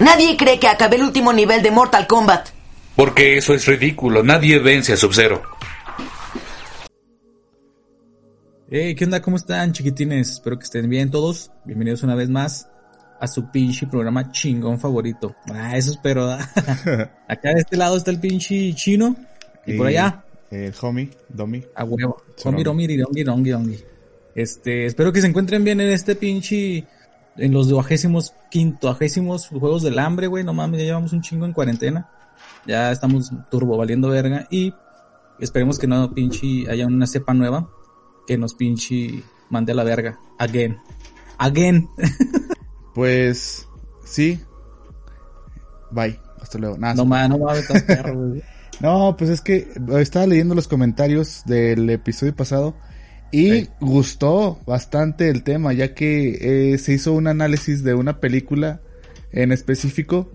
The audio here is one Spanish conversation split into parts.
Nadie cree que acabé el último nivel de Mortal Kombat. Porque eso es ridículo. Nadie vence a Sub-Zero. Hey, ¿qué onda? ¿Cómo están, chiquitines? Espero que estén bien todos. Bienvenidos una vez más a su pinche programa chingón favorito. Ah, eso espero. Acá de este lado está el pinche chino. Y, por allá. El homie, Domi. A huevo. Homie, Domi, Dongi, Dongi. Este, espero que se encuentren bien en este pinche. En los duagésimos, quintoagésimos Juegos del Hambre, güey. No mames, ya llevamos un chingo en cuarentena. Ya estamos turbo valiendo verga. Y esperemos que no pinche haya una cepa nueva que nos pinche mande a la verga. Again. Again. pues, sí. Bye. Hasta luego. Nada, no mames, no mames, perro, No, pues es que estaba leyendo los comentarios del episodio pasado y gustó bastante el tema, ya que eh, se hizo un análisis de una película en específico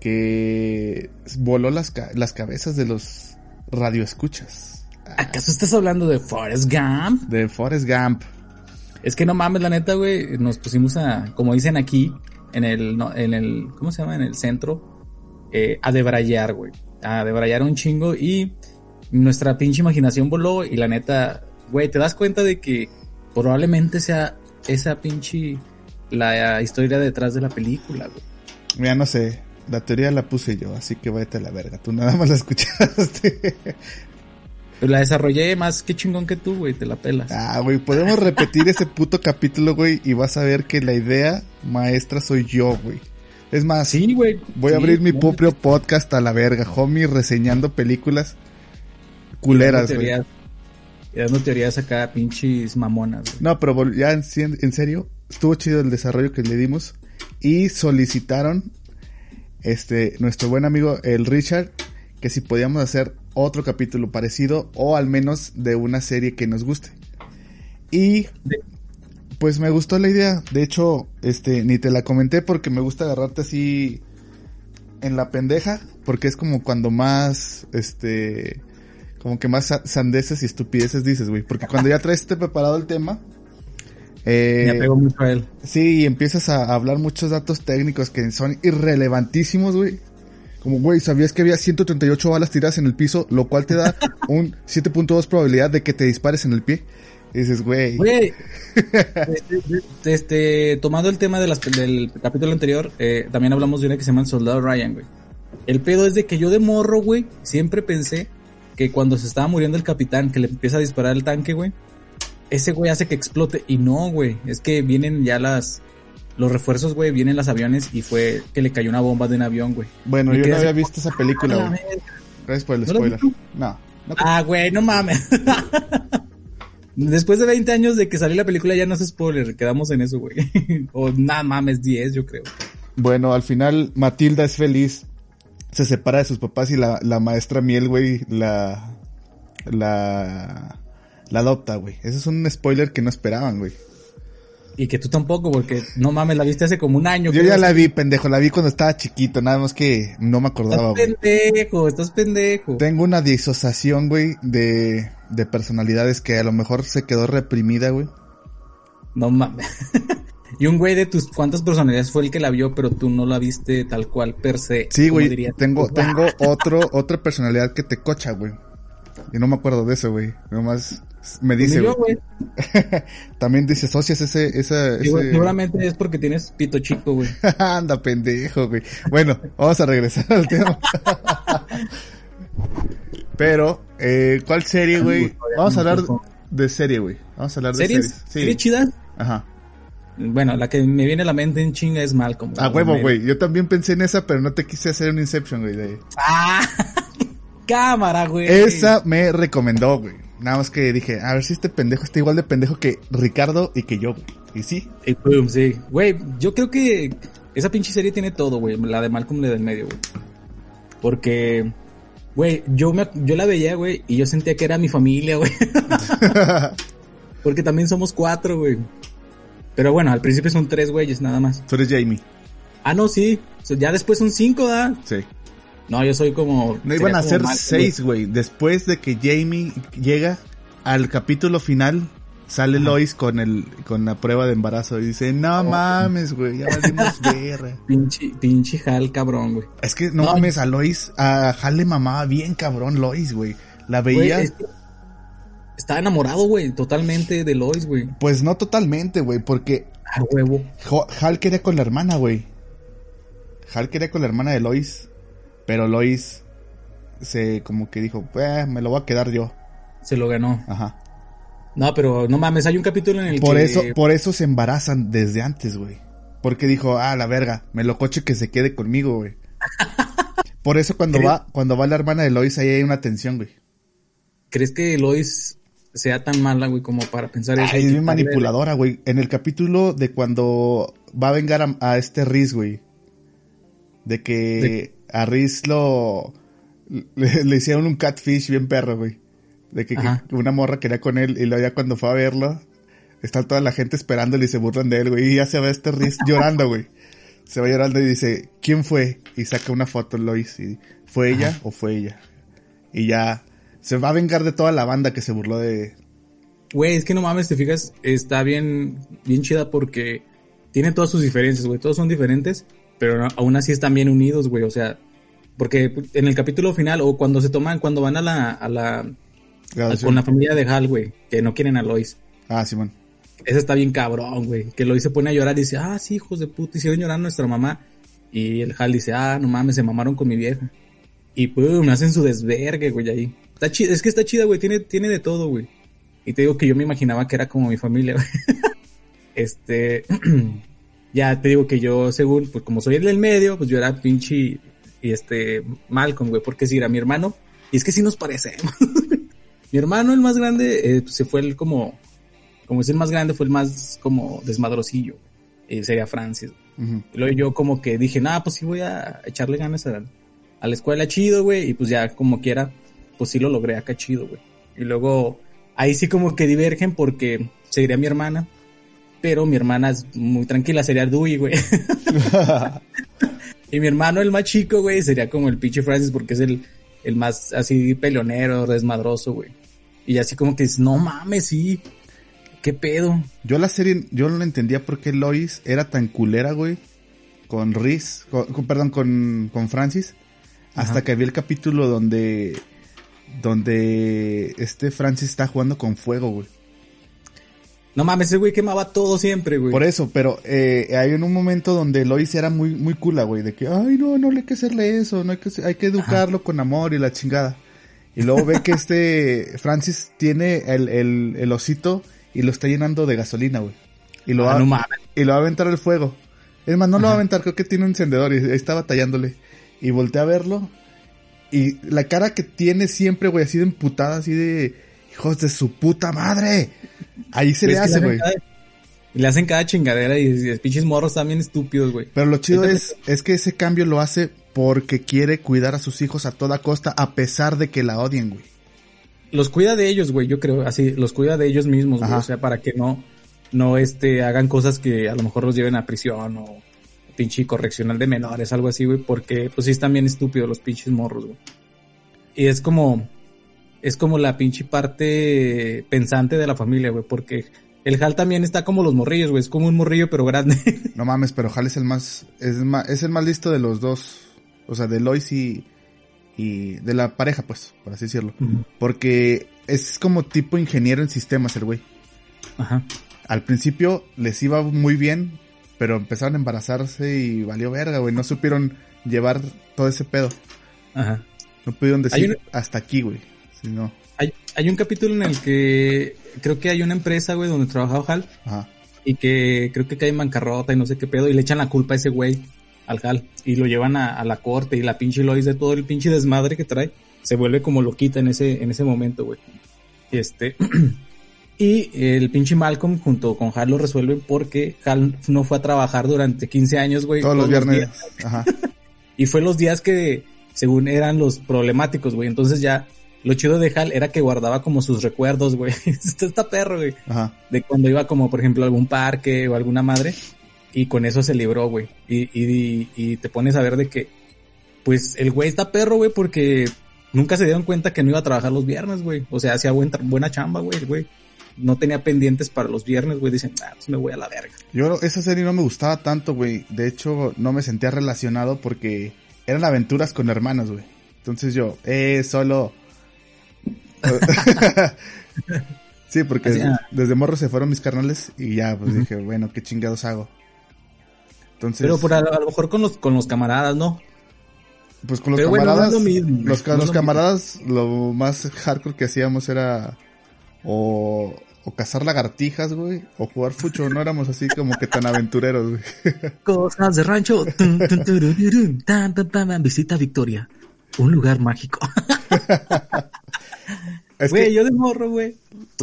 que voló las, las cabezas de los radioescuchas. ¿Acaso estás hablando de Forrest Gump? De Forrest Gump. Es que no mames, la neta, güey, nos pusimos a, como dicen aquí, en el, en el, ¿cómo se llama? En el centro, eh, a debrayar, güey. A debrayar un chingo y nuestra pinche imaginación voló y la neta, güey, te das cuenta de que probablemente sea esa pinche la historia detrás de la película, güey. Mira, no sé, la teoría la puse yo, así que váyate a la verga, tú nada más la escuchaste. La desarrollé más que chingón que tú, güey, te la pelas. Ah, güey, podemos repetir ese puto capítulo, güey, y vas a ver que la idea maestra soy yo, güey. Es más, sí, güey. Voy a abrir mi propio podcast a la verga, homie, reseñando películas culeras, güey. Y dando teorías acá, pinches mamonas. Güey. No, pero ya en, en serio, estuvo chido el desarrollo que le dimos y solicitaron este nuestro buen amigo el Richard que si podíamos hacer otro capítulo parecido o al menos de una serie que nos guste. Y pues me gustó la idea. De hecho, este ni te la comenté porque me gusta agarrarte así en la pendeja, porque es como cuando más este como que más sandeces y estupideces dices, güey, porque cuando ya traes este preparado el tema, eh, Me apego mucho a él. Sí, y empiezas a hablar muchos datos técnicos que son irrelevantísimos, güey. Como, güey, ¿sabías que había 138 balas tiradas en el piso, lo cual te da un 7.2 probabilidad de que te dispares en el pie? Y dices, güey. Güey. este, este, tomando el tema de las, del capítulo anterior, eh, también hablamos de una que se llama el Soldado Ryan, güey. El pedo es de que yo de morro, güey, siempre pensé que cuando se estaba muriendo el capitán, que le empieza a disparar el tanque, güey, ese güey hace que explote. Y no, güey, es que vienen ya las, los refuerzos, güey, vienen los aviones y fue que le cayó una bomba de un avión, güey. Bueno, yo no había visto esa película, güey. Gracias por el spoiler. No, no. Ah, güey, no mames. Después de 20 años de que salió la película ya no es spoiler, quedamos en eso, güey. o nada mames, 10 yo creo. Bueno, al final Matilda es feliz, se separa de sus papás y la, la maestra Miel, güey, la, la, la adopta, güey. Ese es un spoiler que no esperaban, güey. Y que tú tampoco, porque no mames, la viste hace como un año. Yo ya la vi, pendejo, la vi cuando estaba chiquito, nada más que no me acordaba, güey. Estás pendejo, estás pendejo. Tengo una disociación, güey, de, de personalidades que a lo mejor se quedó reprimida, güey. No mames. y un güey de tus cuántas personalidades fue el que la vio, pero tú no la viste tal cual per se. Sí, güey. Tengo, tengo otro, otra personalidad que te cocha, güey. Y no me acuerdo de eso, güey. Nomás me dice, güey. También disocias ese, ese, ese... Seguramente es porque tienes pito chico, güey. Anda, pendejo, güey. Bueno, vamos a regresar al tema. Pero, eh, ¿cuál serie, güey? Vamos a hablar de serie, güey. Vamos a hablar de series. Sí. ¿Serie chida? Aja. Bueno, la que me viene a la mente en chinga es Malcolm. Ah, huevo, güey. Yo también pensé en esa, pero no te quise hacer un Inception, güey. De... Ah, cámara, güey. Esa me recomendó, güey. Nada más que dije, a ver si este pendejo está igual de pendejo que Ricardo y que yo, güey. Y sí. Y boom, sí. Güey, yo creo que esa pinche serie tiene todo, güey. La de Malcolm la del medio, güey. Porque, güey, yo, me, yo la veía, güey, y yo sentía que era mi familia, güey. Porque también somos cuatro, güey. Pero bueno, al principio son tres güeyes, nada más. Tú eres Jamie. Ah, no, sí. Ya después son cinco, ¿da? Sí. No, yo soy como... No iban a ser seis, güey. Después de que Jamie llega al capítulo final, sale Lois con el con la prueba de embarazo y dice, no mames, güey, ya valimos verga. Pinche, pinche Hal, cabrón, güey. Es que no, No. mames, a Lois, a Hal le mamaba bien cabrón Lois, güey. La veía, es que Estaba enamorado, güey, totalmente de Lois, güey. pues no totalmente, güey, porque A huevo. Hal quería con la hermana, güey. Hal quería con la hermana de Lois, pero Lois se como que dijo, eh, me lo voy a quedar yo. Se lo ganó. Ajá. No, pero no mames, hay un capítulo en el Por que... eso, por eso se embarazan desde antes, güey. Porque dijo, ah, la verga, me lo coche que se quede conmigo, güey. Por eso cuando ¿Crees? va, cuando va la hermana de Lois, ahí hay una tensión, güey. ¿Crees que Lois sea tan mala, güey, como para pensar eso? Ay, es bien manipuladora, güey. En el capítulo de cuando va a vengar a, a este Riz, güey. De que De- a Riz lo... Le, le hicieron un catfish bien perro, güey. De que, una morra quería con él y luego ya cuando fue a verlo, está toda la gente esperándole y se burlan de él, güey. Y ya se ve este Riz llorando, güey. Se va llorando y dice, ¿quién fue? Y saca una foto Lois y ¿fue ella o fue ella? Y ya se va a vengar de toda la banda que se burló de... Güey, es que no mames, te fijas, está bien, bien chida porque tiene todas sus diferencias, güey. Todos son diferentes, pero aún así están bien unidos, güey. O sea, porque en el capítulo final o cuando se toman, cuando van a la, a la, a- con la familia de Hal, güey, que no quieren a Lois. Ah, Simón. Ese está bien cabrón, güey. Que Lois se pone a llorar y dice, ah, sí, hijos de puta, hicieron llorar a nuestra mamá. Y el Hal dice, ah, no mames, se mamaron con mi vieja. Y pum, hacen su desvergue, güey, ahí. Está chida, es que está chida, güey, tiene, tiene de todo, güey. Y te digo que yo me imaginaba que era como mi familia, güey. este, ya te digo que yo, según, pues como soy el del medio, pues yo era pinche, y este, Malcolm, güey, porque si era mi hermano, y es que sí nos parecemos. mi hermano, el más grande, eh, pues, se fue el como, como es el más grande, fue el más como desmadrosillo. Y sería Francis. Ujú. Y luego yo como que dije, nada, pues sí voy a echarle ganas a, a la escuela chido, güey. Y pues ya como quiera, pues sí lo logré acá chido, güey. Y luego ahí sí como que divergen porque seguiría mi hermana. Pero mi hermana es muy tranquila, sería Dewey, güey. y mi hermano, el más chico, güey, sería como el pinche Francis porque es el, el más así peleonero, desmadroso, güey. Y así como que dices, no mames, sí. ¿Qué pedo? Yo la serie, yo no entendía por qué Lois era tan culera, güey. Con Riz, con, con- perdón, con, con Francis. Hasta Ajá. que vi el capítulo donde, donde este Francis está jugando con fuego, güey. No mames, ese güey quemaba todo siempre, güey. Por eso, pero eh, hay en un momento donde Lois era muy, muy cula, güey. De que, ay, no, no le hay que hacerle eso, no hay que, hay que educarlo con amor y la chingada. Y luego ve que este Francis tiene el, el, el osito y lo está llenando de gasolina, güey. Y lo Ah, va, no mames. y lo va a aventar al fuego. Es más, no lo va a aventar, creo que tiene un encendedor y está batallándole. Y voltea a verlo. Y la cara que tiene siempre, güey, así de emputada, así de hijos de su puta madre. Ahí se le hace, güey. Le hacen cada chingadera y, y los pinches morros también estúpidos, güey. Pero lo chido es, es que ese cambio lo hace porque quiere cuidar a sus hijos a toda costa, a pesar de que la odien, güey. Los cuida de ellos, güey, yo creo, así, los cuida de ellos mismos, güey. O sea, para que no, no, este, hagan cosas que a lo mejor los lleven a prisión o pinche correccional de menores, algo así, güey, porque pues sí están bien estúpidos los pinches morros, güey. Y es como, es como la pinche parte pensante de la familia, güey, porque el Hal también está como los morrillos, güey, es como un morrillo pero grande. No mames, pero Hal es el más, es, ma- es el más listo de los dos. O sea, de Lois y, y de la pareja, pues, por así decirlo. Porque es como tipo ingeniero en sistemas el güey. Ajá. Al principio les iba muy bien, pero empezaron a embarazarse y valió verga, güey. No supieron llevar todo ese pedo. Ajá. No pudieron decir hasta aquí, güey. Si no, Hay, hay un capítulo en el que creo que hay una empresa, güey, donde trabajaba Hal ajá. y que creo que cae en bancarrota y no sé qué pedo y le echan la culpa a ese güey, al Hal, y lo llevan a, a la corte y la pinche Lois de todo el pinche desmadre que trae se vuelve como loquita en ese, en ese momento, güey. Este, y el pinche Malcolm junto con Hal lo resuelven porque Hal no fue a trabajar durante 15 años, güey. Todos los viernes. Ajá. Y fue los días que, según eran los problemáticos, güey. Entonces ya, lo chido de Hal era que guardaba como sus recuerdos, güey. Esto está perro, güey. Ajá. De cuando iba como, por ejemplo, a algún parque o alguna madre. Y con eso se libró, güey. Y, y, y te pones a ver de que, pues, el güey está perro, güey, porque nunca se dieron cuenta que no iba a trabajar los viernes, güey. O sea, hacía buen buena chamba, güey, güey. No tenía pendientes para los viernes, güey, dicen, ah, pues me voy a la verga. Yo esa serie no me gustaba tanto, güey. De hecho, no me sentía relacionado porque eran aventuras con hermanos, güey. Entonces yo, eh, solo... sí, porque ah. desde morro se fueron mis carnales y ya, pues dije, bueno, qué chingados hago. Entonces, Pero por a, a lo mejor con los, con los camaradas, ¿no? pues con los pero bueno, no es camaradas, lo mismo, los, no los lo camaradas, lo más hardcore que hacíamos era o, o cazar lagartijas, güey, o jugar fucho, no éramos así como que tan aventureros, güey. Cosas de rancho. Visita Victoria. Un lugar mágico. Güey, que yo de morro, güey.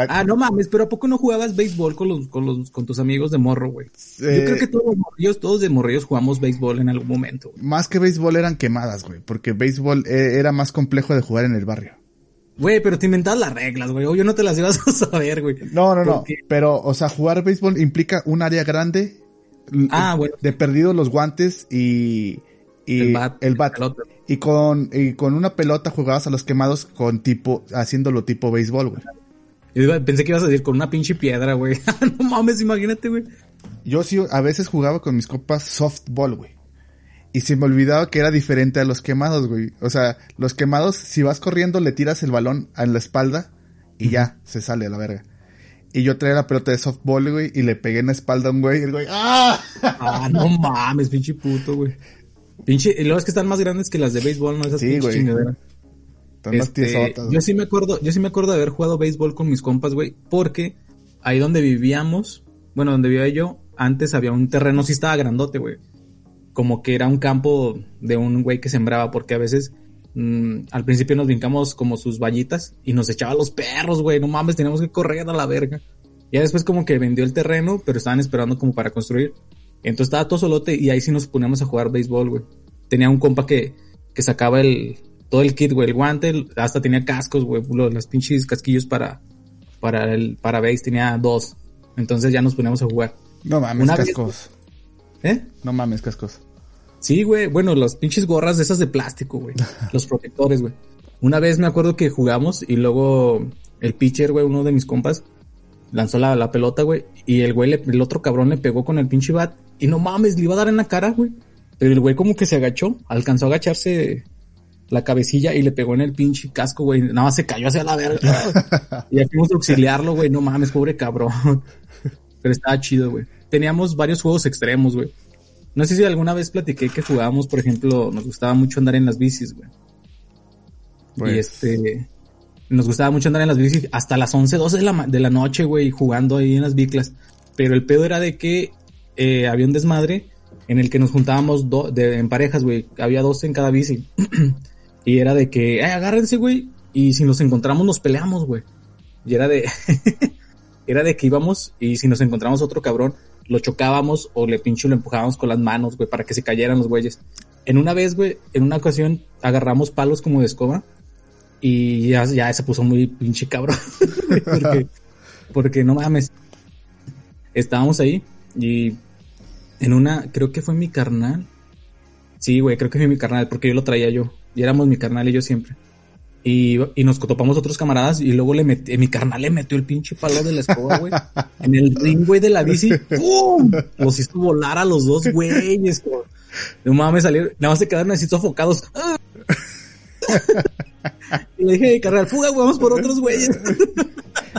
Ah, no mames, pero ¿a poco no jugabas béisbol con los, con los, con tus amigos de morro, güey? Yo eh, creo que todos los morrillos, todos de morrillos jugamos béisbol en algún momento, güey. más que béisbol eran quemadas, güey, porque béisbol eh, era más complejo de jugar en el barrio. Güey, pero te inventabas las reglas, güey. Yo no te las ibas a saber, güey. No, no, no. Pero, o sea, jugar béisbol implica un área grande. Ah, bueno. De perdido los guantes y. y El bat, el bat. Y con, y con una pelota jugabas a los quemados con tipo, haciéndolo tipo béisbol, güey. Pensé que ibas a decir con una pinche piedra, güey. no mames, imagínate, güey. Yo sí, a veces jugaba con mis copas softball, güey. Y se me olvidaba que era diferente a los quemados, güey. O sea, los quemados, si vas corriendo, le tiras el balón a la espalda y ya, se sale a la verga. Y yo traía la pelota de softball, güey, y le pegué en la espalda a un güey, y el güey, ¡ah! Ah, no mames, pinche puto, güey. Pinche, y luego es que están más grandes que las de béisbol, ¿no? Esas Sí, güey. chingaderas. Están más Este, tiesotas, yo sí me acuerdo, yo sí me acuerdo de haber jugado béisbol con mis compas, güey, porque ahí donde vivíamos, bueno, donde vivía yo, antes había un terreno, sí estaba grandote, güey. Como que era un campo de un güey que sembraba, porque a veces mm, al principio nos brincamos como sus vallitas y nos echaba los perros, güey, no mames, teníamos que correr a la verga. Ya después como que vendió el terreno, pero estaban esperando como para construir. Entonces estaba todo solote y ahí sí nos poníamos a jugar béisbol, güey. Tenía un compa que, que sacaba el, todo el kit, güey, el guante, hasta tenía cascos, güey, los, las pinches casquillos para, para el, para base, tenía dos. Entonces ya nos poníamos a jugar. No mames, una vez- cascos. ¿Eh? No mames, cascos. Sí, güey. Bueno, las pinches gorras de esas de plástico, güey. Los protectores, güey. Una vez me acuerdo que jugamos y luego el pitcher, güey, uno de mis compas, lanzó la, la pelota, güey. Y el güey, le- el otro cabrón le pegó con el pinche bat. Y no mames, le iba a dar en la cara, güey. Pero el güey como que se agachó, alcanzó a agacharse la cabecilla y le pegó en el pinche casco, güey. Nada más se cayó hacia la verga. y ya fuimos a auxiliarlo, güey. No mames, pobre cabrón. Pero estaba chido, güey. Teníamos varios juegos extremos, güey. No sé si alguna vez platiqué que jugábamos, por ejemplo, nos gustaba mucho andar en las bicis, güey. Pues- Y este, nos gustaba mucho andar en las bicis hasta las 11, 12 de la, de la noche, güey, jugando ahí en las biclas. Pero el pedo era de que eh, había un desmadre en el que nos juntábamos do- de, en parejas, güey. Había dos en cada bici. y era de que, eh, agárrense, güey. Y si nos encontramos, nos peleamos, güey. Y era de, era de que íbamos y si nos encontramos otro cabrón, lo chocábamos o le pinche lo empujábamos con las manos, güey, para que se cayeran los güeyes. En una vez, güey, en una ocasión agarramos palos como de escoba y ya, ya se puso muy pinche cabrón. porque, porque no mames. Estábamos ahí y en una, creo que fue mi carnal. Sí, güey, creo que fue mi carnal, porque yo lo traía yo. Y éramos mi carnal y yo siempre. Y, y nos topamos otros camaradas y luego le metí, mi carnal le metió el pinche palo de la escoba, güey. en el ring, güey, de la bici. ¡Pum! Los hizo volar a los dos güeyes. güey. No mames, salieron, nada más se quedaron así sofocados. y le dije, carnal, fuga, güey, vamos por otros güeyes.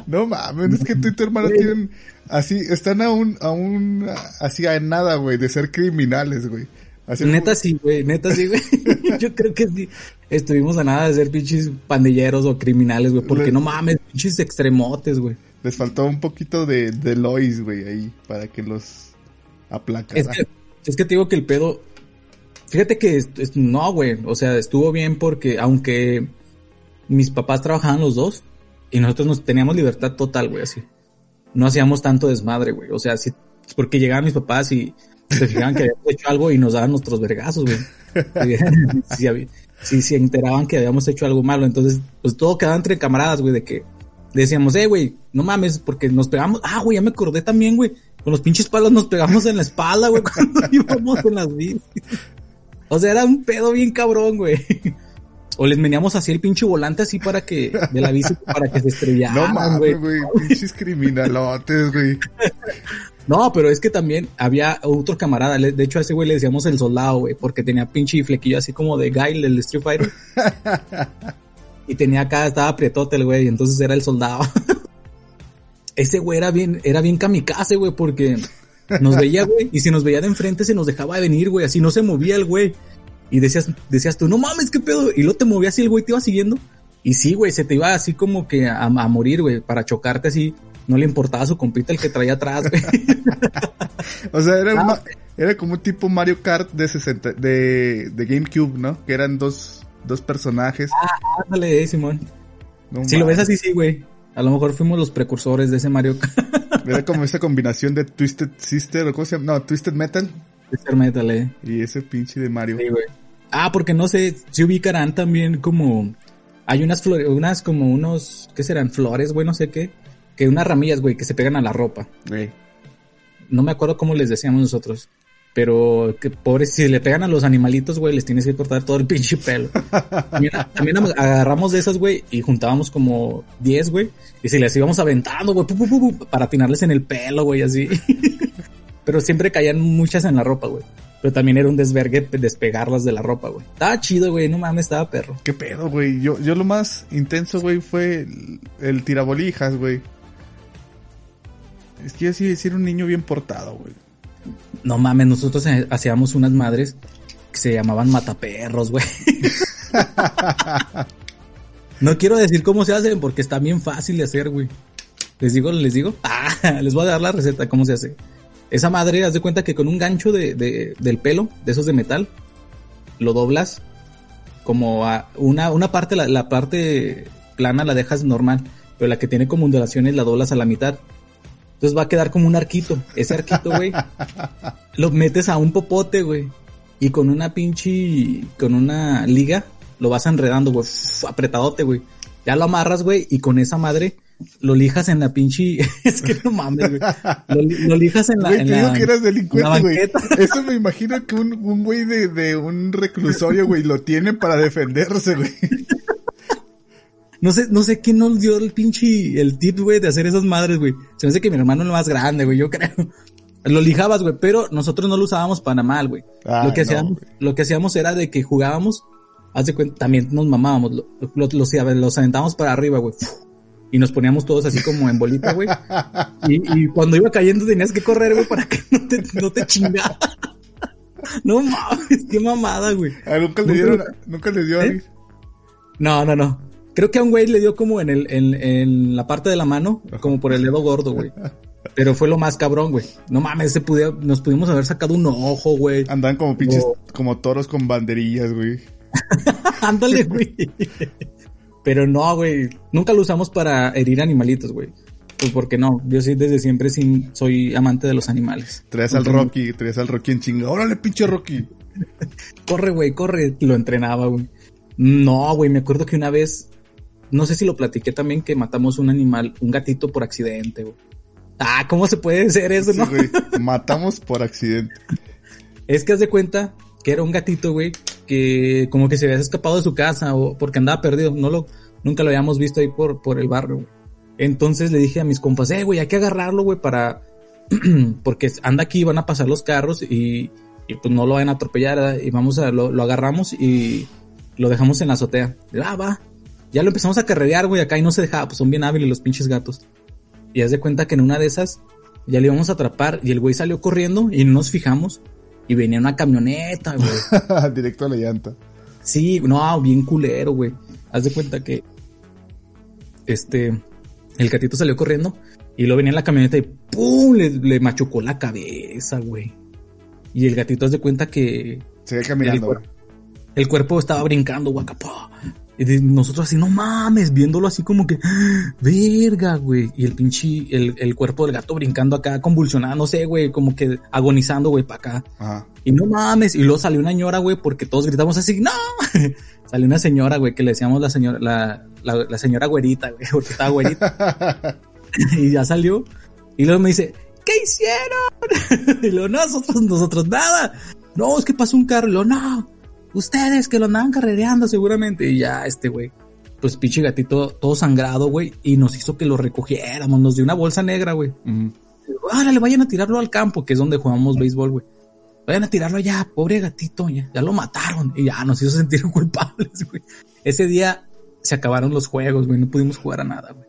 No mames, es que tú y tu hermano Güey. tienen así, están a un, a un, así a nada, güey, de ser criminales, güey. Así Neta sí, güey, neta sí, güey. Yo creo que sí. Estuvimos a nada de ser pinches pandilleros o criminales, güey, porque no mames, pinches extremotes, güey. Les faltó un poquito de, de Lois, güey, ahí, para que los aplacara. Es que, es que te digo que el pedo. Fíjate que es- es- no, güey. O sea, estuvo bien porque aunque mis papás trabajaban los dos y nosotros nos teníamos libertad total, güey, así. No hacíamos tanto desmadre, güey. O sea, sí, porque llegaban mis papás y se fijaban que habíamos hecho algo y nos daban nuestros vergazos, güey. Si, se enteraban que habíamos hecho algo malo. Entonces, pues todo quedaba entre camaradas, güey, de que decíamos, eh, güey, no mames, porque nos pegamos. Ah, güey, ya me acordé también, güey. Con los pinches palos nos pegamos en la espalda, güey, cuando íbamos en las bicis. O sea, era un pedo bien cabrón, güey. O les meníamos así el pinche volante así para que, de la bici para que se estrellaran, No mames, güey. Pinches criminalotes, güey. No, pero es que también había otro camarada, de hecho a ese güey le decíamos el soldado, güey, porque tenía pinche flequillo así como de Guile del Street Fighter. y tenía acá, estaba aprietote el güey, entonces era el soldado. ese güey era bien, era bien kamikaze, güey, porque nos veía, güey, y si nos veía de enfrente se nos dejaba venir, güey, así no se movía el güey. Y decías, decías tú, no mames, qué pedo, y luego te movía así el güey te iba siguiendo. Y sí, güey, se te iba así como que a, a morir, güey, para chocarte así. No le importaba su compita el que traía atrás, güey. O sea, era, Ah. era como un tipo Mario Kart de 60, de, de GameCube, ¿no? Que eran dos, dos personajes. Ándale, eh, Simón. No Si lo ves así, sí, güey. A lo mejor fuimos los precursores de ese Mario Kart. Era como esa combinación de Twisted Sister, o cómo se llama, no, Twisted Metal Mr. Metal, eh. y ese pinche de Mario. Sí, güey. Ah, porque no sé, si ubicarán también como... Hay unas flores, unas como unos, ¿qué serán? Flores, güey, no sé qué. Que unas ramillas, güey, que se pegan a la ropa. No me acuerdo cómo les decíamos nosotros. Pero que pobres, si le pegan a los animalitos, güey, les tienes que cortar todo el pinche pelo. También, también agarramos de esas, güey, y juntábamos como 10, güey. Y si les íbamos aventando, güey, para atinarles en el pelo, güey, así. Pero siempre caían muchas en la ropa, güey. Pero también era un desvergue pe- despegarlas de la ropa, güey. Estaba chido, güey, no mames, estaba perro. ¿Qué pedo, güey? Yo, yo lo más intenso, güey, fue el, el tirabolijas, güey. Es que yo sí, sí era un niño bien portado, güey. No mames, nosotros eh, hacíamos unas madres que se llamaban mataperros, güey. no quiero decir cómo se hacen porque está bien fácil de hacer, güey. Les digo, les digo. Ah, les voy a dar la receta cómo se hace. Esa madre, haz de cuenta que con un gancho de, de- del pelo, de esos de metal, lo doblas como a una, una parte, la, la parte plana la dejas normal, pero la que tiene como ondulaciones la doblas a la mitad. Entonces va a quedar como un arquito. Ese arquito, güey, lo metes a un popote, güey. Y con una pinche, con una liga, lo vas enredando, güey, apretadote, güey. Ya lo amarras, güey, y con esa madre lo lijas en la pinche, es que no mames, güey. Lo, lo lijas en la, Güey, te digo la- que eras delincuente, güey. Eso me imagino que un, un güey de, de un reclusorio, güey, lo tiene para defenderse, güey. No sé, no sé quién nos dio el pinche, el tip, güey, de hacer esas madres, güey. Se me hace que mi hermano es el más grande, güey, yo creo. Lo lijabas, güey, pero nosotros no lo usábamos para mal, güey. Lo que no, hacíamos, lo que hacíamos era de que jugábamos, haz de cuenta, también nos mamábamos, lo- lo- los, los aventábamos para arriba, güey. Y nos poníamos todos así como en bolita, güey. Y, y cuando iba cayendo tenías que correr, güey, para que no te, no te chingara. No mames, qué mamada, güey. Ah, nunca le dieron, lo- nunca le dio a ¿Eh? No, no, no. Creo que a un güey le dio como en el, en, en la parte de la mano, como por el dedo gordo, güey. Pero fue lo más cabrón, güey. No mames, se pudiera- nos pudimos haber sacado un ojo, güey. Andan como pinches, como toros con banderillas, güey. Ándale, güey. Pero no, güey. Nunca lo usamos para herir animalitos, güey. Pues porque no, yo sí desde siempre sí soy amante de los animales. Traes al Rocky, traes al Rocky en chinga. ¡Órale, pinche Rocky! Corre, güey, corre. Lo entrenaba, güey. No, güey, me acuerdo que una vez, no sé si lo platiqué también, que matamos un animal, un gatito por accidente, güey. Ah, ¿cómo se puede hacer eso, Sí, no? güey. Matamos por accidente. Es que haz de cuenta que era un gatito, güey, que como que se había escapado de su casa o porque andaba perdido. No lo, nunca lo habíamos visto ahí por, por el barrio, güey. Entonces le dije a mis compas, eh, güey, hay que agarrarlo, güey, para, porque anda aquí, van a pasar los carros y, y pues no lo van a atropellar, ¿verdad? y vamos a, lo, lo agarramos y lo dejamos en la azotea. Ah, va. Ya lo empezamos a carrerear, güey, acá y no se dejaba, pues son bien hábiles los pinches gatos. Y haz de cuenta que en una de esas ya le íbamos a atrapar y el güey salió corriendo y no nos fijamos y venía una camioneta, güey. Directo a la llanta. Sí, no, bien culero, güey. Haz de cuenta que este el gatito salió corriendo y luego venía en la camioneta y ¡pum! le, le machucó la cabeza, güey. Y el gatito haz de cuenta que Sigue caminando, El güey. el cuerpo estaba brincando, guacapá. Y nosotros así, no mames, viéndolo así como que, verga, güey. Y el pinche, el, el cuerpo del gato brincando acá, convulsionado, no sé, güey, como que agonizando, güey, para acá. Ajá. Y no mames, y luego salió una señora, güey, porque todos gritamos así, ¡no! salió una señora, güey, que le decíamos la señora, la, la, la señora güerita, güey, porque estaba güerita. y ya salió. Y luego me dice, ¿qué hicieron? y luego, no, nosotros, nosotros nada. No, es que pasó un carro. Y luego, no. Ustedes que lo andaban carrereando seguramente. Y ya este güey, pues pinche gatito todo sangrado, güey, y nos hizo que lo recogiéramos, nos dio una bolsa negra, güey. Ujú. Árale, vayan a tirarlo al campo, que es donde jugamos béisbol, güey. Vayan a tirarlo allá, pobre gatito, ya, ya lo mataron. Y ya nos hizo sentir culpables, güey. Ese día se acabaron los juegos, güey, no pudimos jugar a nada, güey.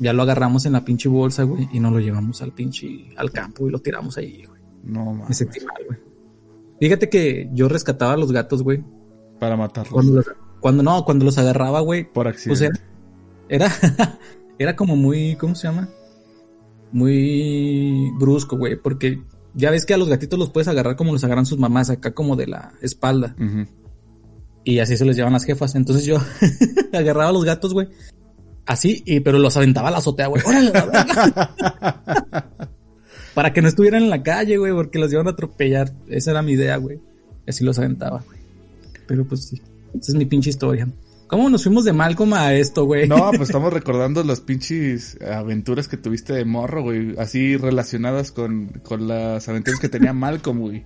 Ya lo agarramos en la pinche bolsa, güey, y nos lo llevamos al pinche, al campo y lo tiramos ahí, güey. No Me mames. sentí mal, güey. Fíjate que yo rescataba a los gatos, güey. Para matarlos. Cuando, los- cuando no, cuando los agarraba, güey, Por pues accidente. era, era, era como muy, ¿cómo se llama? Muy brusco, güey, porque ya ves que a los gatitos los puedes agarrar como los agarran sus mamás, acá como de la espalda, y así se les llevan las jefas. Entonces yo agarraba a los gatos, güey, así, y, pero los aventaba a la azotea, güey. Para que no estuvieran en la calle, güey, porque los iban a atropellar. Esa era mi idea, güey. Así los aventaba, güey. Pero pues sí, esa es mi pinche historia. ¿Cómo nos fuimos de Malcolm a esto, güey? No, pues estamos recordando las pinches aventuras que tuviste de morro, güey. Así relacionadas con, con las aventuras que tenía Malcolm, güey.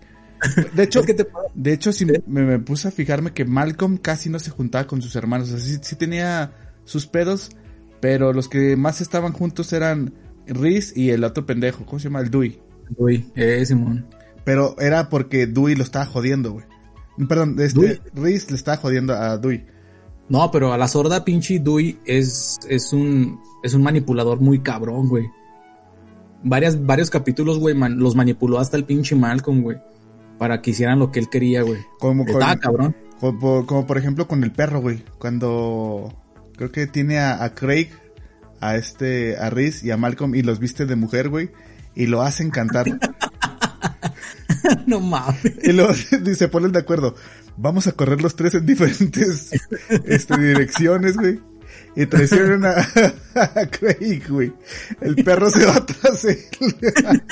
De hecho, Es que te- de hecho, sí me, me puse a fijarme que Malcolm casi no se juntaba con sus hermanos. O sea, sí, sí tenía sus pedos, pero los que más estaban juntos eran Riz y el otro pendejo. ¿Cómo se llama? El Dewey. Uy, eh, Simón. Pero era porque Dewey lo estaba jodiendo, güey. Perdón, este, Dewey. Riz le estaba jodiendo a Dewey. No, pero a la sorda pinche Dewey es, es un, es un manipulador muy cabrón, güey. Varias, varios capítulos, güey, man- los manipuló hasta el pinche Malcolm, güey. Para que hicieran lo que él quería, güey. Como con, cabrón. como, por- como por ejemplo con el perro, güey. Cuando creo que tiene a, a Craig, a este, a Riz y a Malcolm y los viste de mujer, güey. Y lo hacen cantar. no mames. y luego se ponen de acuerdo. Vamos a correr los tres en diferentes este, direcciones, güey. Y traicionan a, a Craig, güey. El perro se va tras él.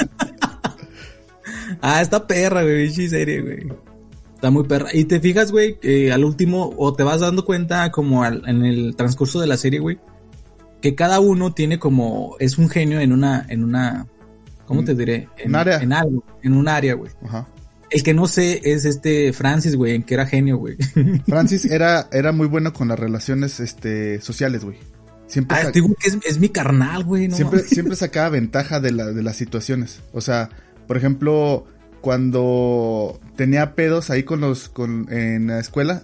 Ah, esta perra, güey, pinche serie, güey. Está muy perra. Y te fijas, güey, que al último, o te vas dando cuenta como al- en el transcurso de la serie, güey, que cada uno tiene como, es un genio en una, en una, ¿cómo te diré? En, Un área. En algo, en un área, güey. Ajá. El que no sé es este Francis, güey, en que era genio, güey. Francis era, era muy bueno con las relaciones este, sociales, güey. Siempre, Ah, güey que es, es mi carnal, güey, no siempre, siempre sacaba ventaja de, la, de las situaciones. O sea, por ejemplo, cuando tenía pedos ahí con los, con, en la escuela.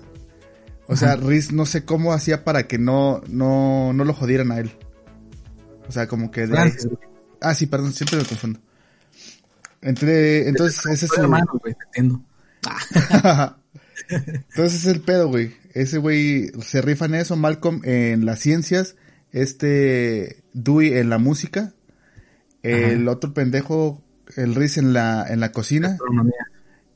O sea, Riz no sé cómo hacía para que no, no, no lo jodieran a él. O sea, como que de güey. Ah, sí, perdón, siempre me confundo. Entre, entonces, ese es te entiendo. Ah, Entonces es el pedo, güey. Ese güey se rifa en eso, Malcolm en las ciencias, este Dewey en la música, el otro pendejo, el Riz en la, en la cocina,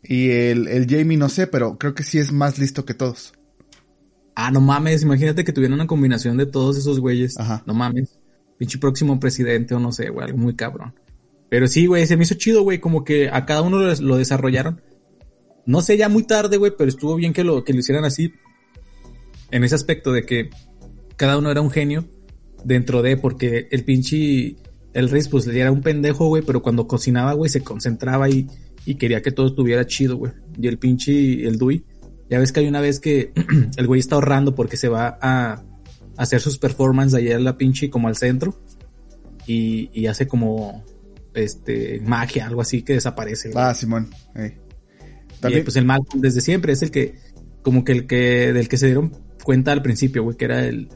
y el, el Jamie no sé, pero creo que sí es más listo que todos. Ah, no mames, imagínate que tuvieran una combinación de todos esos güeyes. Ajá. No mames. Pinche próximo presidente o no sé, güey, algo muy cabrón. Pero sí, güey, se me hizo chido, güey, como que a cada uno lo, lo desarrollaron. No sé, ya muy tarde, güey, pero estuvo bien que lo, que lo hicieran así. En ese aspecto de que cada uno era un genio dentro de, porque el pinche, el Riz, pues le era un pendejo, güey, pero cuando cocinaba, güey, se concentraba y, y quería que todo estuviera chido, güey. Y el pinche, el Dewey, ya ves que hay una vez que el güey está ahorrando porque se va a, hacer sus performances allá en la pinche como al centro y, y hace como este magia, algo así que desaparece. Ah, Simón. y pues el Malcolm desde siempre es el que, como que el que, del que se dieron cuenta al principio, güey, que era el,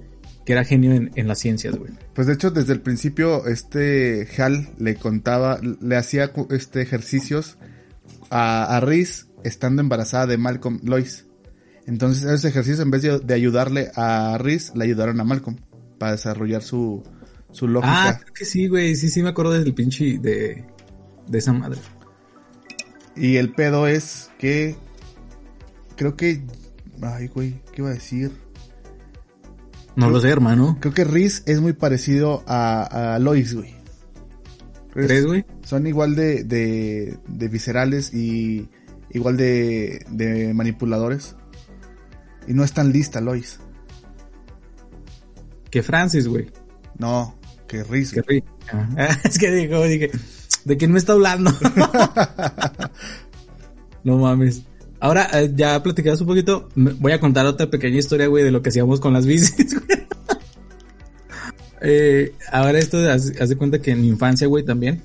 que era genio en, en las ciencias, güey. pues de hecho desde el principio este Hal le contaba, le hacía este ejercicios a, a Riz estando embarazada de Malcolm Lois. Entonces esos ejercicios en vez de, de ayudarle a Riz, le ayudaron a Malcolm para desarrollar su, su Ah, lógica. creo que sí, güey, sí, sí me acuerdo del pinche de, de esa madre. Y el pedo es que creo que ay güey, ¿qué iba a decir? No lo sé, hermano. Creo que Riz es muy parecido a, a Lois, güey. ¿Crees, güey? Son igual de, de, de viscerales y igual de, de manipuladores. Y no es tan lista Lois. Que Francis, güey. No, que Riz. Que Ah, es que dijo, dije, ¿de quién me está hablando? no mames. Ahora, eh, ya platicabas un poquito, voy a contar otra pequeña historia, güey, de lo que hacíamos con las bicis, güey. Eh, ahora esto, haz de cuenta que en mi infancia, güey, también.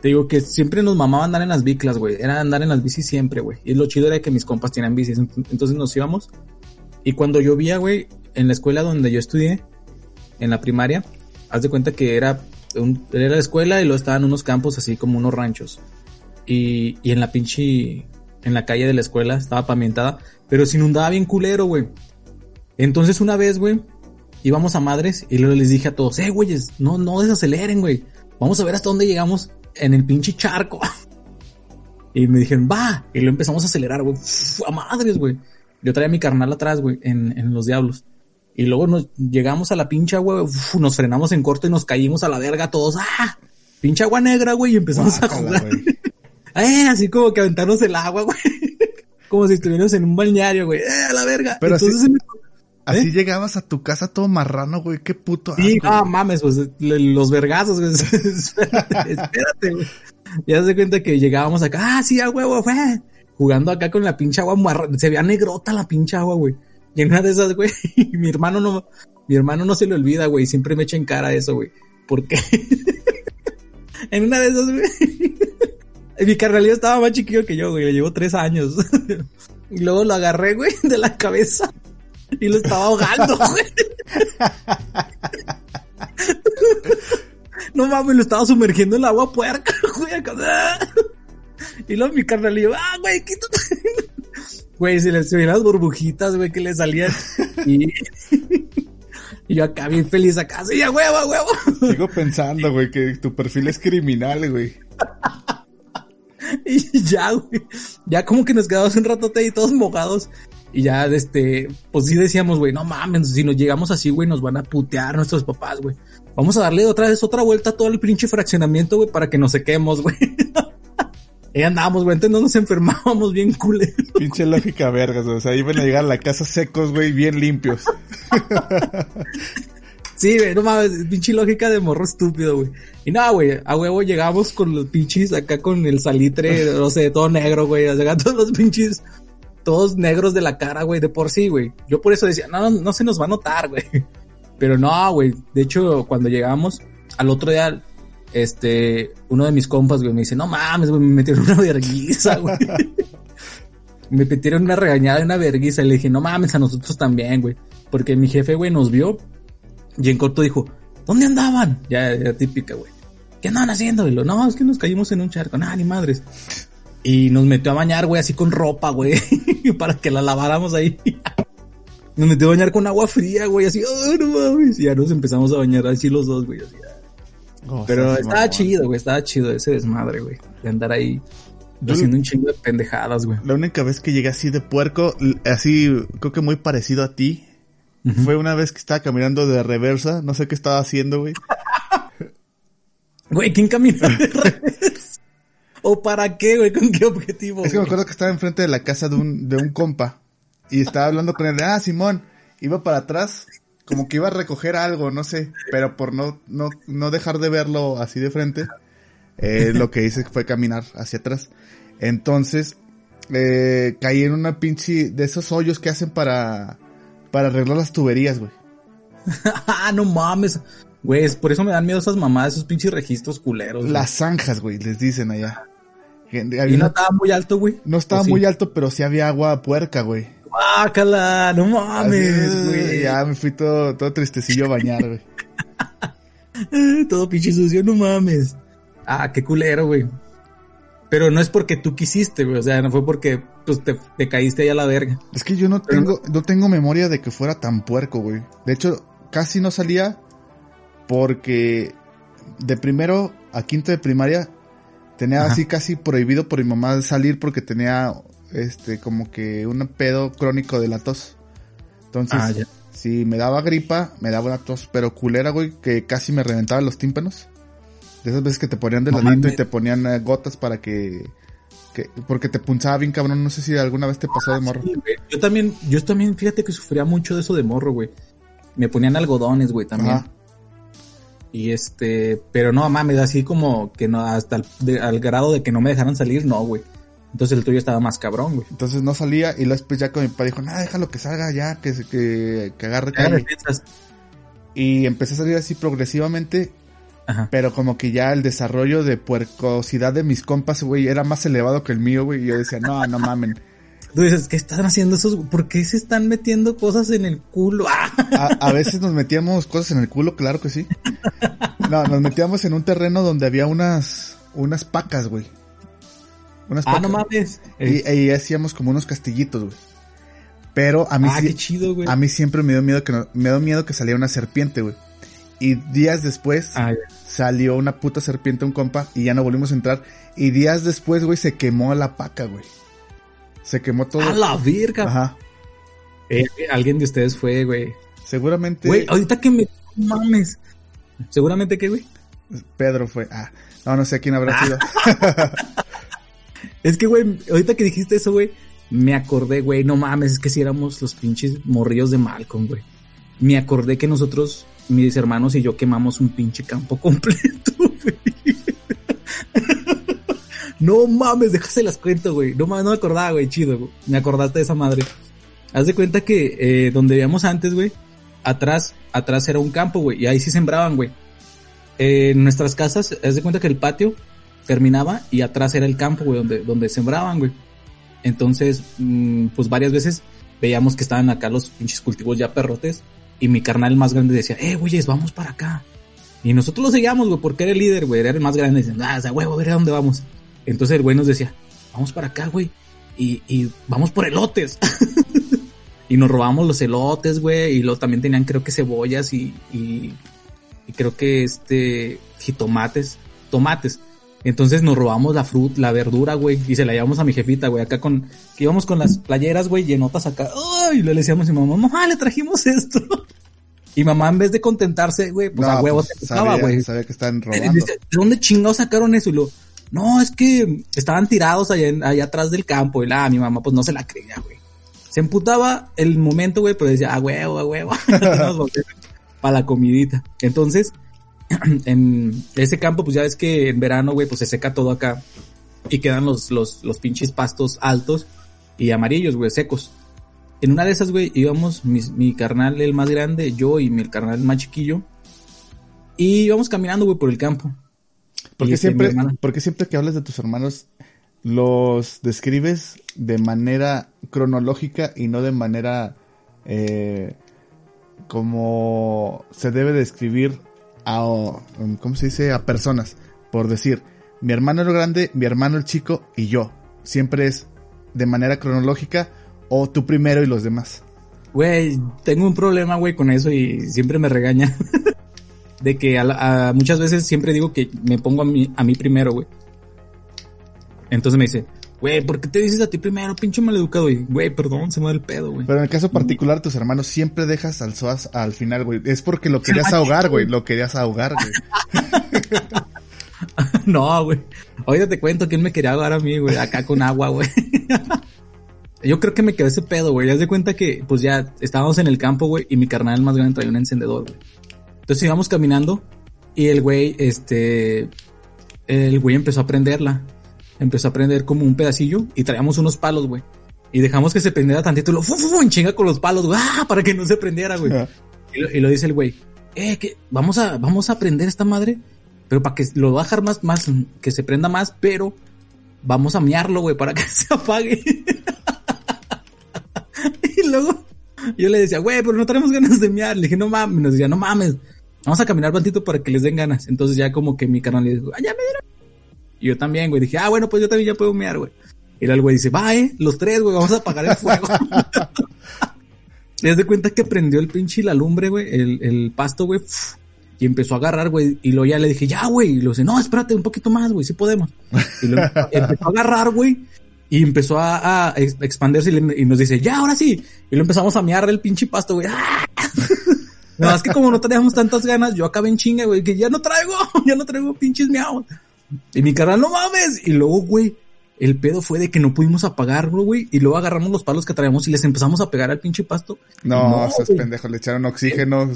Te digo que siempre nos mamaba andar en las biclas, güey. Era andar en las bicis siempre, güey. Y lo chido era que mis compas tenían bicis. ent- Entonces nos íbamos. Y cuando llovía, güey, en la escuela donde yo estudié, en la primaria, haz de cuenta que era, era la escuela y luego estaban unos campos así como unos ranchos. Y, y en la pinche, en la calle de la escuela estaba pavimentada, pero se inundaba bien culero, güey. Entonces una vez, güey, íbamos a madres y luego les dije a todos, eh, güeyes, no, no desaceleren, güey. Vamos a ver hasta dónde llegamos en el pinche charco. y me dijeron, va. Y lo empezamos a acelerar, güey. A madres, güey. Yo traía a mi carnal atrás, güey, en, en los diablos. Y luego nos llegamos a la pinche agua, uf, nos frenamos en corto y nos caímos a la verga todos. ¡Ah! Pinche agua negra, güey, y empezamos a jugar. güey. Eh, así como que aventarnos el agua, güey. como si estuviéramos en un balneario, güey. Eh, a la verga. Pero Entonces, así- se me- Así ¿Eh? llegabas a tu casa todo marrano, güey. Qué puto asco. Sí, no güey. mames, pues los vergazos, güey. espérate, espérate, güey. Ya se cuenta que llegábamos acá, ah, sí, a huevo, fue. Jugando acá con la pinche agua marrón. Se veía negrota la pinche agua, güey. Y en una de esas, güey, mi hermano no, mi hermano no se le olvida, güey. Siempre me echa en cara eso, güey. Porque en una de esas, güey. Mi carnalito estaba más chiquillo que yo, güey. Le llevo tres años. Y luego lo agarré, güey, de la cabeza. Y lo estaba ahogando, güey. No mames, lo estaba sumergiendo en el agua puerca, güey. Y luego mi carnalillo, ah, güey, quítate. Güey, se le se veían las burbujitas, güey, que le salían. Y, y yo acá bien feliz acá, sí, a huevo, a huevo. Sigo pensando, güey, que tu perfil es criminal, güey. Y ya, güey. Ya como que nos quedamos un ratote ahí todos mojados. Y ya, este, pues sí decíamos, güey, no mames, si nos llegamos así, güey, nos van a putear nuestros papás, güey. Vamos a darle otra vez otra vuelta a todo el pinche fraccionamiento, güey, para que nos sequemos, güey. Ahí andábamos, güey, entonces no nos enfermábamos bien culero. Pinche lógica vergas, güey. O sea, iban a llegar a la casa secos, güey, bien limpios. Sí, güey, no mames, pinche lógica de morro estúpido, güey. Y nada, güey, a huevo llegamos con los pinches acá con el salitre, no sé, todo negro, güey, acá todos los pinches, todos negros de la cara, güey, de por sí, güey. Yo por eso decía, no, no, se nos va a notar, güey. Pero no, güey, de hecho, cuando llegamos, al otro día, este, uno de mis compas, güey, me dice, no mames, güey, me metieron una verguiza, güey. me metieron una regañada y una verguiza. Y le dije, no mames, a nosotros también, güey. Porque mi jefe, güey, nos vio y en corto dijo, ¿dónde andaban? Ya era típica, güey. ¿Qué andaban haciendo? Y lo, no, es que nos caímos en un charco. Nada, ni madres. Y nos metió a bañar, güey, así con ropa, güey. para que la laváramos ahí. nos metió a bañar con agua fría, güey, así, oh, no mames. Y ya nos empezamos a bañar así los dos, güey. así. Oh, Pero estaba chido, güey, estaba chido ese desmadre, güey. De andar ahí Yo- haciendo un chingo de pendejadas, güey. La única vez que llegué así de puerco, así, creo que muy parecido a ti, fue una vez que estaba caminando de reversa, no sé qué estaba haciendo, güey. Güey, ¿quién camina de revés? ¿O para qué, güey? ¿Con qué objetivo? Es que me acuerdo que estaba enfrente de la casa de un, de un compa y estaba hablando con él, ah, Simón, iba para atrás, como que iba a recoger algo, no sé, pero por no, no, no dejar de verlo así de frente, eh, lo que hice fue caminar hacia atrás. Entonces, eh, caí en una pinche de esos hoyos que hacen para, para arreglar las tuberías, güey. ah, no mames. Güey, por eso me dan miedo esas mamadas, esos pinches registros culeros. güey. Las zanjas, güey, les dicen allá. Y no estaba muy alto, güey. no estaba muy alto, pero sí había agua puerca, güey. Guácala, no mames, güey. Ya me fui todo, todo tristecillo a bañar, güey. Todo pinche sucio, no mames. Ah, qué culero, güey. Pero no es porque tú quisiste, güey. O sea, no fue porque pues, te, te caíste ahí a la verga. Es que yo no Pero tengo, no tengo memoria de que fuera tan puerco, güey. De hecho, casi no salía porque de primero a quinto de primaria tenía Ajá. así casi prohibido por mi mamá salir porque tenía este como que un pedo crónico de la tos. Entonces, Ah, si me daba gripa, me daba una tos, pero culera, güey, que casi me reventaba los tímpanos. De esas veces que te ponían de No ladito y te ponían eh, gotas para que, que porque te punzaba bien cabrón, no sé si alguna vez te pasó de morro. Sí, güey. Yo también, yo también, fíjate que sufría mucho de eso de morro, güey. Me ponían algodones, güey, también. Ajá. Y este, pero no mames, así como que no, hasta el, de- al grado de que no me dejaran salir, no, güey. Entonces el tuyo estaba más cabrón, güey. Entonces no salía y luego después ya con mi papá dijo, nada, déjalo que salga ya, que, se- que, que agarre calle. Y empecé a salir así progresivamente, Ajá. pero como que ya el desarrollo de puercosidad de mis compas, güey, era más elevado que el mío, güey. Y yo decía, no, no mamen. Tú dices, ¿qué están haciendo esos? ¿Por qué se están metiendo cosas en el culo? Ah, A, a veces nos metíamos cosas en el culo, claro que sí. No, nos metíamos en un terreno donde había unas, unas pacas, güey. Unas ah, pacas. no mames. Y, y hacíamos como unos castillitos, güey. Pero a mí ah, qué chido, güey. a mí siempre me dio miedo que no- me dio miedo que saliera una serpiente, güey. Y días después Ah, salió una puta serpiente un compa y ya no volvimos a entrar. Y días después, güey, se quemó la paca, güey. Se quemó todo. A la verga. Ajá. Eh, alguien de ustedes fue, güey. Seguramente Güey, ahorita que me no mames. Seguramente que, güey. Pedro fue. Ah, no, no sé quién habrá sido. Es que, güey, ahorita que dijiste eso, güey, me acordé, güey, no mames, es que si éramos los pinches morrillos de Malcolm, güey. Me acordé que nosotros, mis hermanos y yo quemamos un pinche campo completo, güey. No mames, déjase las cuento, güey. No mames, no me acordaba, güey, chido, güey. Me acordaste de esa madre. Haz de cuenta que eh, donde vivíamos antes, güey, atrás, atrás era un campo, güey, y ahí sí sembraban, güey. Eh, en nuestras casas, haz de cuenta que el patio terminaba y atrás era el campo, güey, donde, donde sembraban, güey. Entonces, mm, pues varias veces veíamos que estaban acá los pinches cultivos ya perrotes y mi carnal más grande decía, eh, güeyes, vamos para acá. Y nosotros lo seguíamos, güey, porque era el líder, güey, era el más grande. Dicen, ah, o huevo, a ver a dónde vamos. Entonces el güey nos decía, vamos para acá, güey, y, y vamos por elotes. y nos robamos los elotes, güey, y luego también tenían, creo que cebollas y, y, y creo que este, jitomates, tomates. Entonces nos robamos la fruta, la verdura, güey, y se la llevamos a mi jefita, güey, acá con, que íbamos con las playeras, güey, llenotas acá. ¡Ay! Y le decíamos a mi mamá, mamá, le trajimos esto. Y mamá, en vez de contentarse, güey, pues a huevos pues, se güey. sabía que estaban Y robando. ¿De dónde chingados sacaron eso? Y lo, no, es que estaban tirados allá, atrás del campo. Y la, mi mamá, pues no se la creía, güey. Se emputaba el momento, güey, pero decía, a huevo, a huevo. Para la comidita. Entonces, en ese campo, pues ya ves que en verano, güey, pues se seca todo acá. Y quedan los, los, los pinches pastos altos y amarillos, güey, secos. En una de esas, güey, íbamos mis- mi carnal, el más grande, yo y mi carnal más chiquillo. Y íbamos caminando, güey, por el campo. ¿Por Y qué este, siempre, mi hermana- por qué siempre que hablas de tus hermanos los describes de manera cronológica y no de manera eh, como se debe describir a, ¿cómo se dice? A personas. Por decir, mi hermano el grande, mi hermano el chico y yo. Siempre es de manera cronológica o tú primero y los demás. Güey, tengo un problema, güey, con eso y siempre me regaña. de que a a- muchas veces siempre digo que me pongo a mí, a mí primero, güey. Entonces me dice, güey, ¿por qué te dices a ti primero, pinche maleducado? Y, güey, perdón, se me da el pedo, güey. Pero en el caso particular, tus hermanos siempre dejas al SOAS al final, güey. Es porque lo querías ahogar, güey. güey. Lo querías ahogar, güey. no, güey. Ahorita te cuento quién me quería ahogar a mí, güey, acá con agua, güey. Yo creo que me quedó ese pedo, güey. Ya de cuenta que, pues ya estábamos en el campo, güey, y mi carnal más grande traía un encendedor, güey. Entonces íbamos caminando y el güey, este, el güey empezó a prenderla. Empezó a prender como un pedacillo y traíamos unos palos, güey. Y dejamos que se prendiera tantito y lo fu, fu, en chinga con los palos, güey, ¡ah! para que no se prendiera, güey. Y lo, y lo dice el güey, eh, que vamos a, vamos a prender esta madre, pero para que lo va a dejar más, más, que se prenda más, pero vamos a miarlo, güey, para que se apague. y luego yo le decía, güey, pero no tenemos ganas de miar. Le dije, no mames, nos decía, no mames, vamos a caminar tantito para que les den ganas. Entonces ya como que mi canal le dijo, ah, ya me dieron. Y yo también, güey, dije, ah, bueno, pues yo también ya puedo miar, güey. Y el güey dice, va, eh, los tres, güey, vamos a apagar el fuego. Le das de cuenta que prendió el pinche la lumbre, güey, el, el pasto, güey, y empezó a agarrar, güey, y luego ya le dije, ya, güey, y lo dice, no, espérate un poquito más, güey, sí podemos. Y lo empezó a agarrar, güey, y empezó a, a ex- expandirse y, le- y nos dice, ya, ahora sí. Y lo empezamos a mear el pinche pasto, güey. ¡Ah! Nada más que como no teníamos tantas ganas, yo acabé en chinga, güey, que ya no traigo, ya no traigo pinches miaos. Y mi carnal, no mames. Y luego, güey, el pedo fue de que no pudimos apagarlo, güey. Y luego agarramos los palos que traíamos y les empezamos a pegar al pinche pasto. No, No, estás güey. pendejo. Le echaron oxígeno.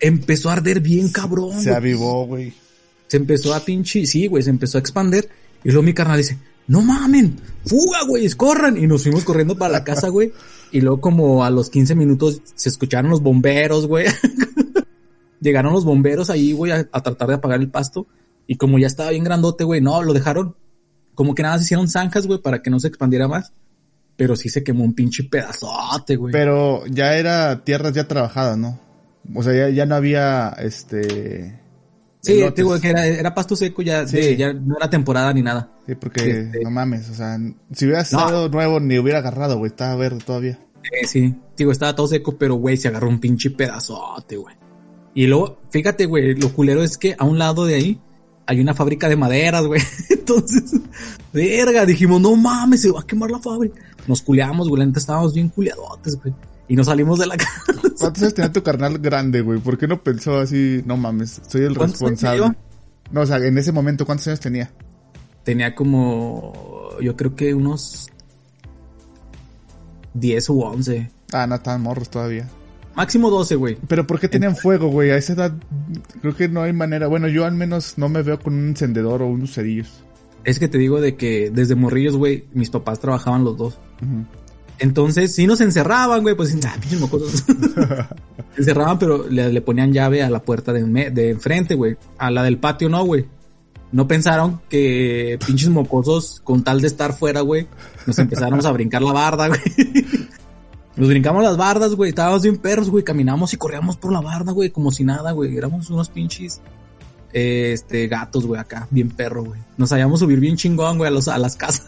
Empezó a arder bien cabrón, Se avivó, güey. Se empezó a pinche, sí, güey, se empezó a expander Y luego mi carnal dice, no mamen, fuga, güey, corran. Y nos fuimos corriendo para la casa, güey. Y luego como a los 15 minutos se escucharon los bomberos, güey. Llegaron los bomberos ahí, güey, a, tratar de apagar el pasto. Y como ya estaba bien grandote, güey, no, lo dejaron. Como que nada, se hicieron zanjas, güey, para que no se expandiera más. Pero sí se quemó un pinche pedazote, güey. Pero ya era tierras ya trabajadas, ¿no? O sea, ya, ya no había, este... Sí, digo que era, era, pasto seco, ya, sí. de, ya no era temporada ni nada. Sí, porque este... no mames, o sea, si hubiera estado no. nuevo ni hubiera agarrado, güey, estaba verde todavía. Eh, sí, digo, estaba todo seco, pero güey, se agarró un pinche pedazote, güey. Y luego, fíjate, güey, lo culero es que a un lado de ahí hay una fábrica de maderas, güey. Entonces, verga, dijimos, no mames, se va a quemar la fábrica. Nos culeamos, güey, la neta estábamos bien culeadotes, güey. Y nos salimos de la casa. ¿Cuántos años tenía tu carnal grande, güey? ¿Por qué no pensó así, no mames, soy el responsable? No, o sea, en ese momento, ¿cuántos años tenía? Tenía como, yo creo que unos 10 u 11. Ah, no, estaban morros todavía. Máximo 12, güey. Pero ¿por qué tenían fuego, güey? A esa edad creo que no hay manera. Bueno, yo al menos no me veo con un encendedor o unos cerillos. Es que te digo de que desde morrillos, güey, mis papás trabajaban los dos. Uh -huh. Entonces, si nos encerraban, güey, pues, ah, pinches mocosos. se encerraban, pero le, le, ponían llave a la puerta de, de enfrente, güey. A la del patio no, güey. No pensaron que pinches mocosos, con tal de estar fuera, güey, nos empezáramos a brincar la barda, güey. Nos brincamos las bardas, güey. Estábamos bien perros, güey. Caminamos y corríamos por la barda, güey. Como si nada, güey. Éramos unos pinches este, gatos, güey, acá. Bien perro, güey. Nos sabíamos subir bien chingón, güey, a, los, a las casas.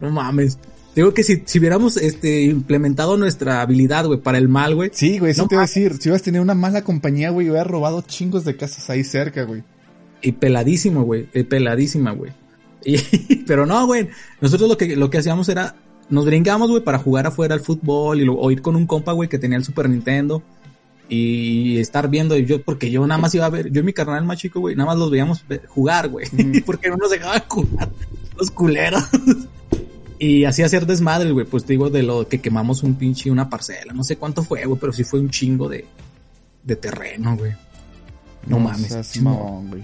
no mames. Digo que si, si hubiéramos este, implementado nuestra habilidad, güey, para el mal, güey. Sí, güey, eso no te iba a decir. Si hubieras tenido una mala compañía, güey, hubieras robado chingos de casas ahí cerca, güey. Y peladísimo, güey. Peladísima, güey. Pero no, güey. Nosotros lo que, lo que hacíamos era nos brincamos, güey, para jugar afuera al fútbol y lo, o ir con un compa, güey, que tenía el Super Nintendo y estar viendo, y yo, porque yo nada más iba a ver, yo y mi carnal más chico, güey, nada más los veíamos jugar, güey, mm. porque no nos dejaban jugar, los culeros. Y así hacer desmadre, güey, pues digo, de lo que quemamos un pinche, una parcela, no sé cuánto fue, güey, pero sí fue un chingo de, de terreno, güey. No, no mames. Mamón, güey.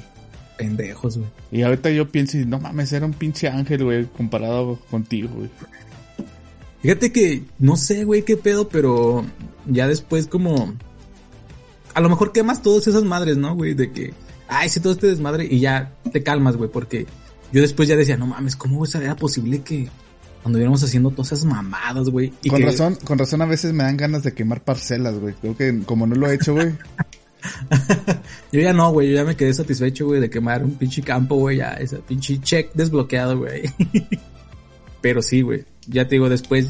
Pendejos, güey. Y ahorita yo pienso, no mames, era un pinche ángel, güey, comparado contigo, güey. Fíjate que no sé, güey, qué pedo, pero ya después como... A lo mejor quemas todas esas madres, ¿no, güey? De que, ay, si todo este desmadre y ya te calmas, güey, porque yo después ya decía, no mames, ¿cómo era posible que cuando íbamos haciendo todas esas mamadas, güey? Con que... razón, con razón a veces me dan ganas de quemar parcelas, güey. Creo que como no lo he hecho, güey. yo ya no, güey, yo ya me quedé satisfecho, güey, de quemar un pinche campo, güey, ya, ese pinche check desbloqueado, güey. Pero sí, güey ya te digo, después,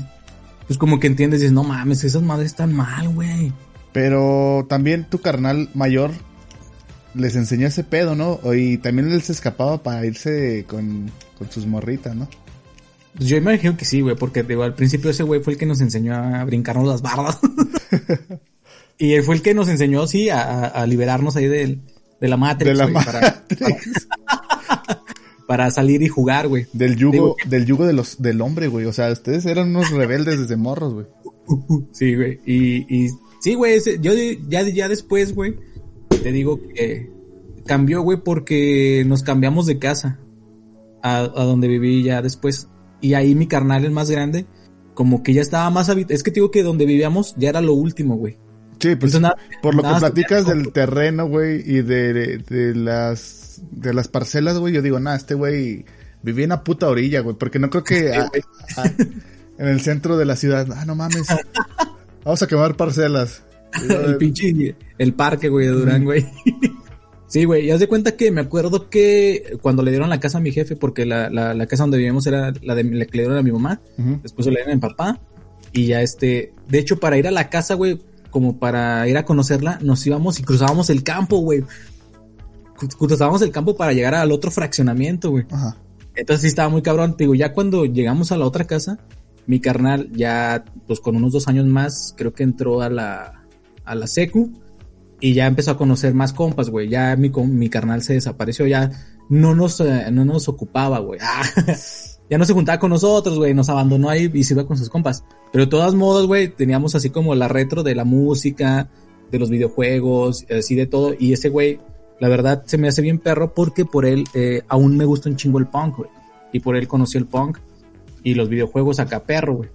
pues como que entiendes y dices, no mames, esas madres están mal, güey. Pero también tu carnal mayor les enseñó ese pedo, ¿no? Y también él se escapaba para irse con, con sus morritas, ¿no? Pues yo imagino que sí, güey, porque digo, al principio ese güey fue el que nos enseñó a brincarnos las bardas. y él fue el que nos enseñó, sí, a, a liberarnos ahí de, de la Matrix. De la Matrix. Para, para, para, salir y jugar, güey. Del yugo, Digo, del yugo de los, del hombre, güey. O sea, ustedes eran unos rebeldes desde morros, güey. Sí, güey. Y, y sí, güey, yo ya, ya después, güey, te digo que cambió, güey, porque nos cambiamos de casa a, a donde viví ya después. Y ahí mi carnal, el más grande, como que ya estaba más habitado. Es que te digo que donde vivíamos ya era lo último, güey. Sí, pues Entonces, nada, por lo que platicas del terreno, güey, y de, de, de, las de las parcelas, güey, yo digo, nada, este güey vivía en la puta orilla, güey, porque no creo que a, a, en el centro de la ciudad, ah, no mames, vamos a quemar parcelas. el pinche, el parque, güey, de Durán, güey. Sí, güey, ya de cuenta que me acuerdo que cuando le dieron la casa a mi jefe, porque la, la, la casa donde vivíamos era la, de, la que le dieron a mi mamá, uh -huh. después le dieron a mi papá, y ya este, de hecho para ir a la casa, güey, como para ir a conocerla, nos íbamos y cruzábamos el campo, güey. Cruzábamos el campo para llegar al otro fraccionamiento, güey. Ajá. Entonces sí estaba muy cabrón. Te digo, ya cuando llegamos a la otra casa, mi carnal ya, pues con unos dos años más, creo que entró a la, a la secu y ya empezó a conocer más compas, güey. Ya mi, mi carnal se desapareció, ya no nos, eh, no nos ocupaba, güey. Ah, ya no se juntaba con nosotros, güey. Nos abandonó ahí y se iba con sus compas. Pero de todas modos, güey, teníamos así como la retro de la música, de los videojuegos, así de todo. Y ese güey, la verdad se me hace bien perro porque por él eh, aún me gusta un chingo el punk, güey. Y por él conocí el punk y los videojuegos acá perro, güey.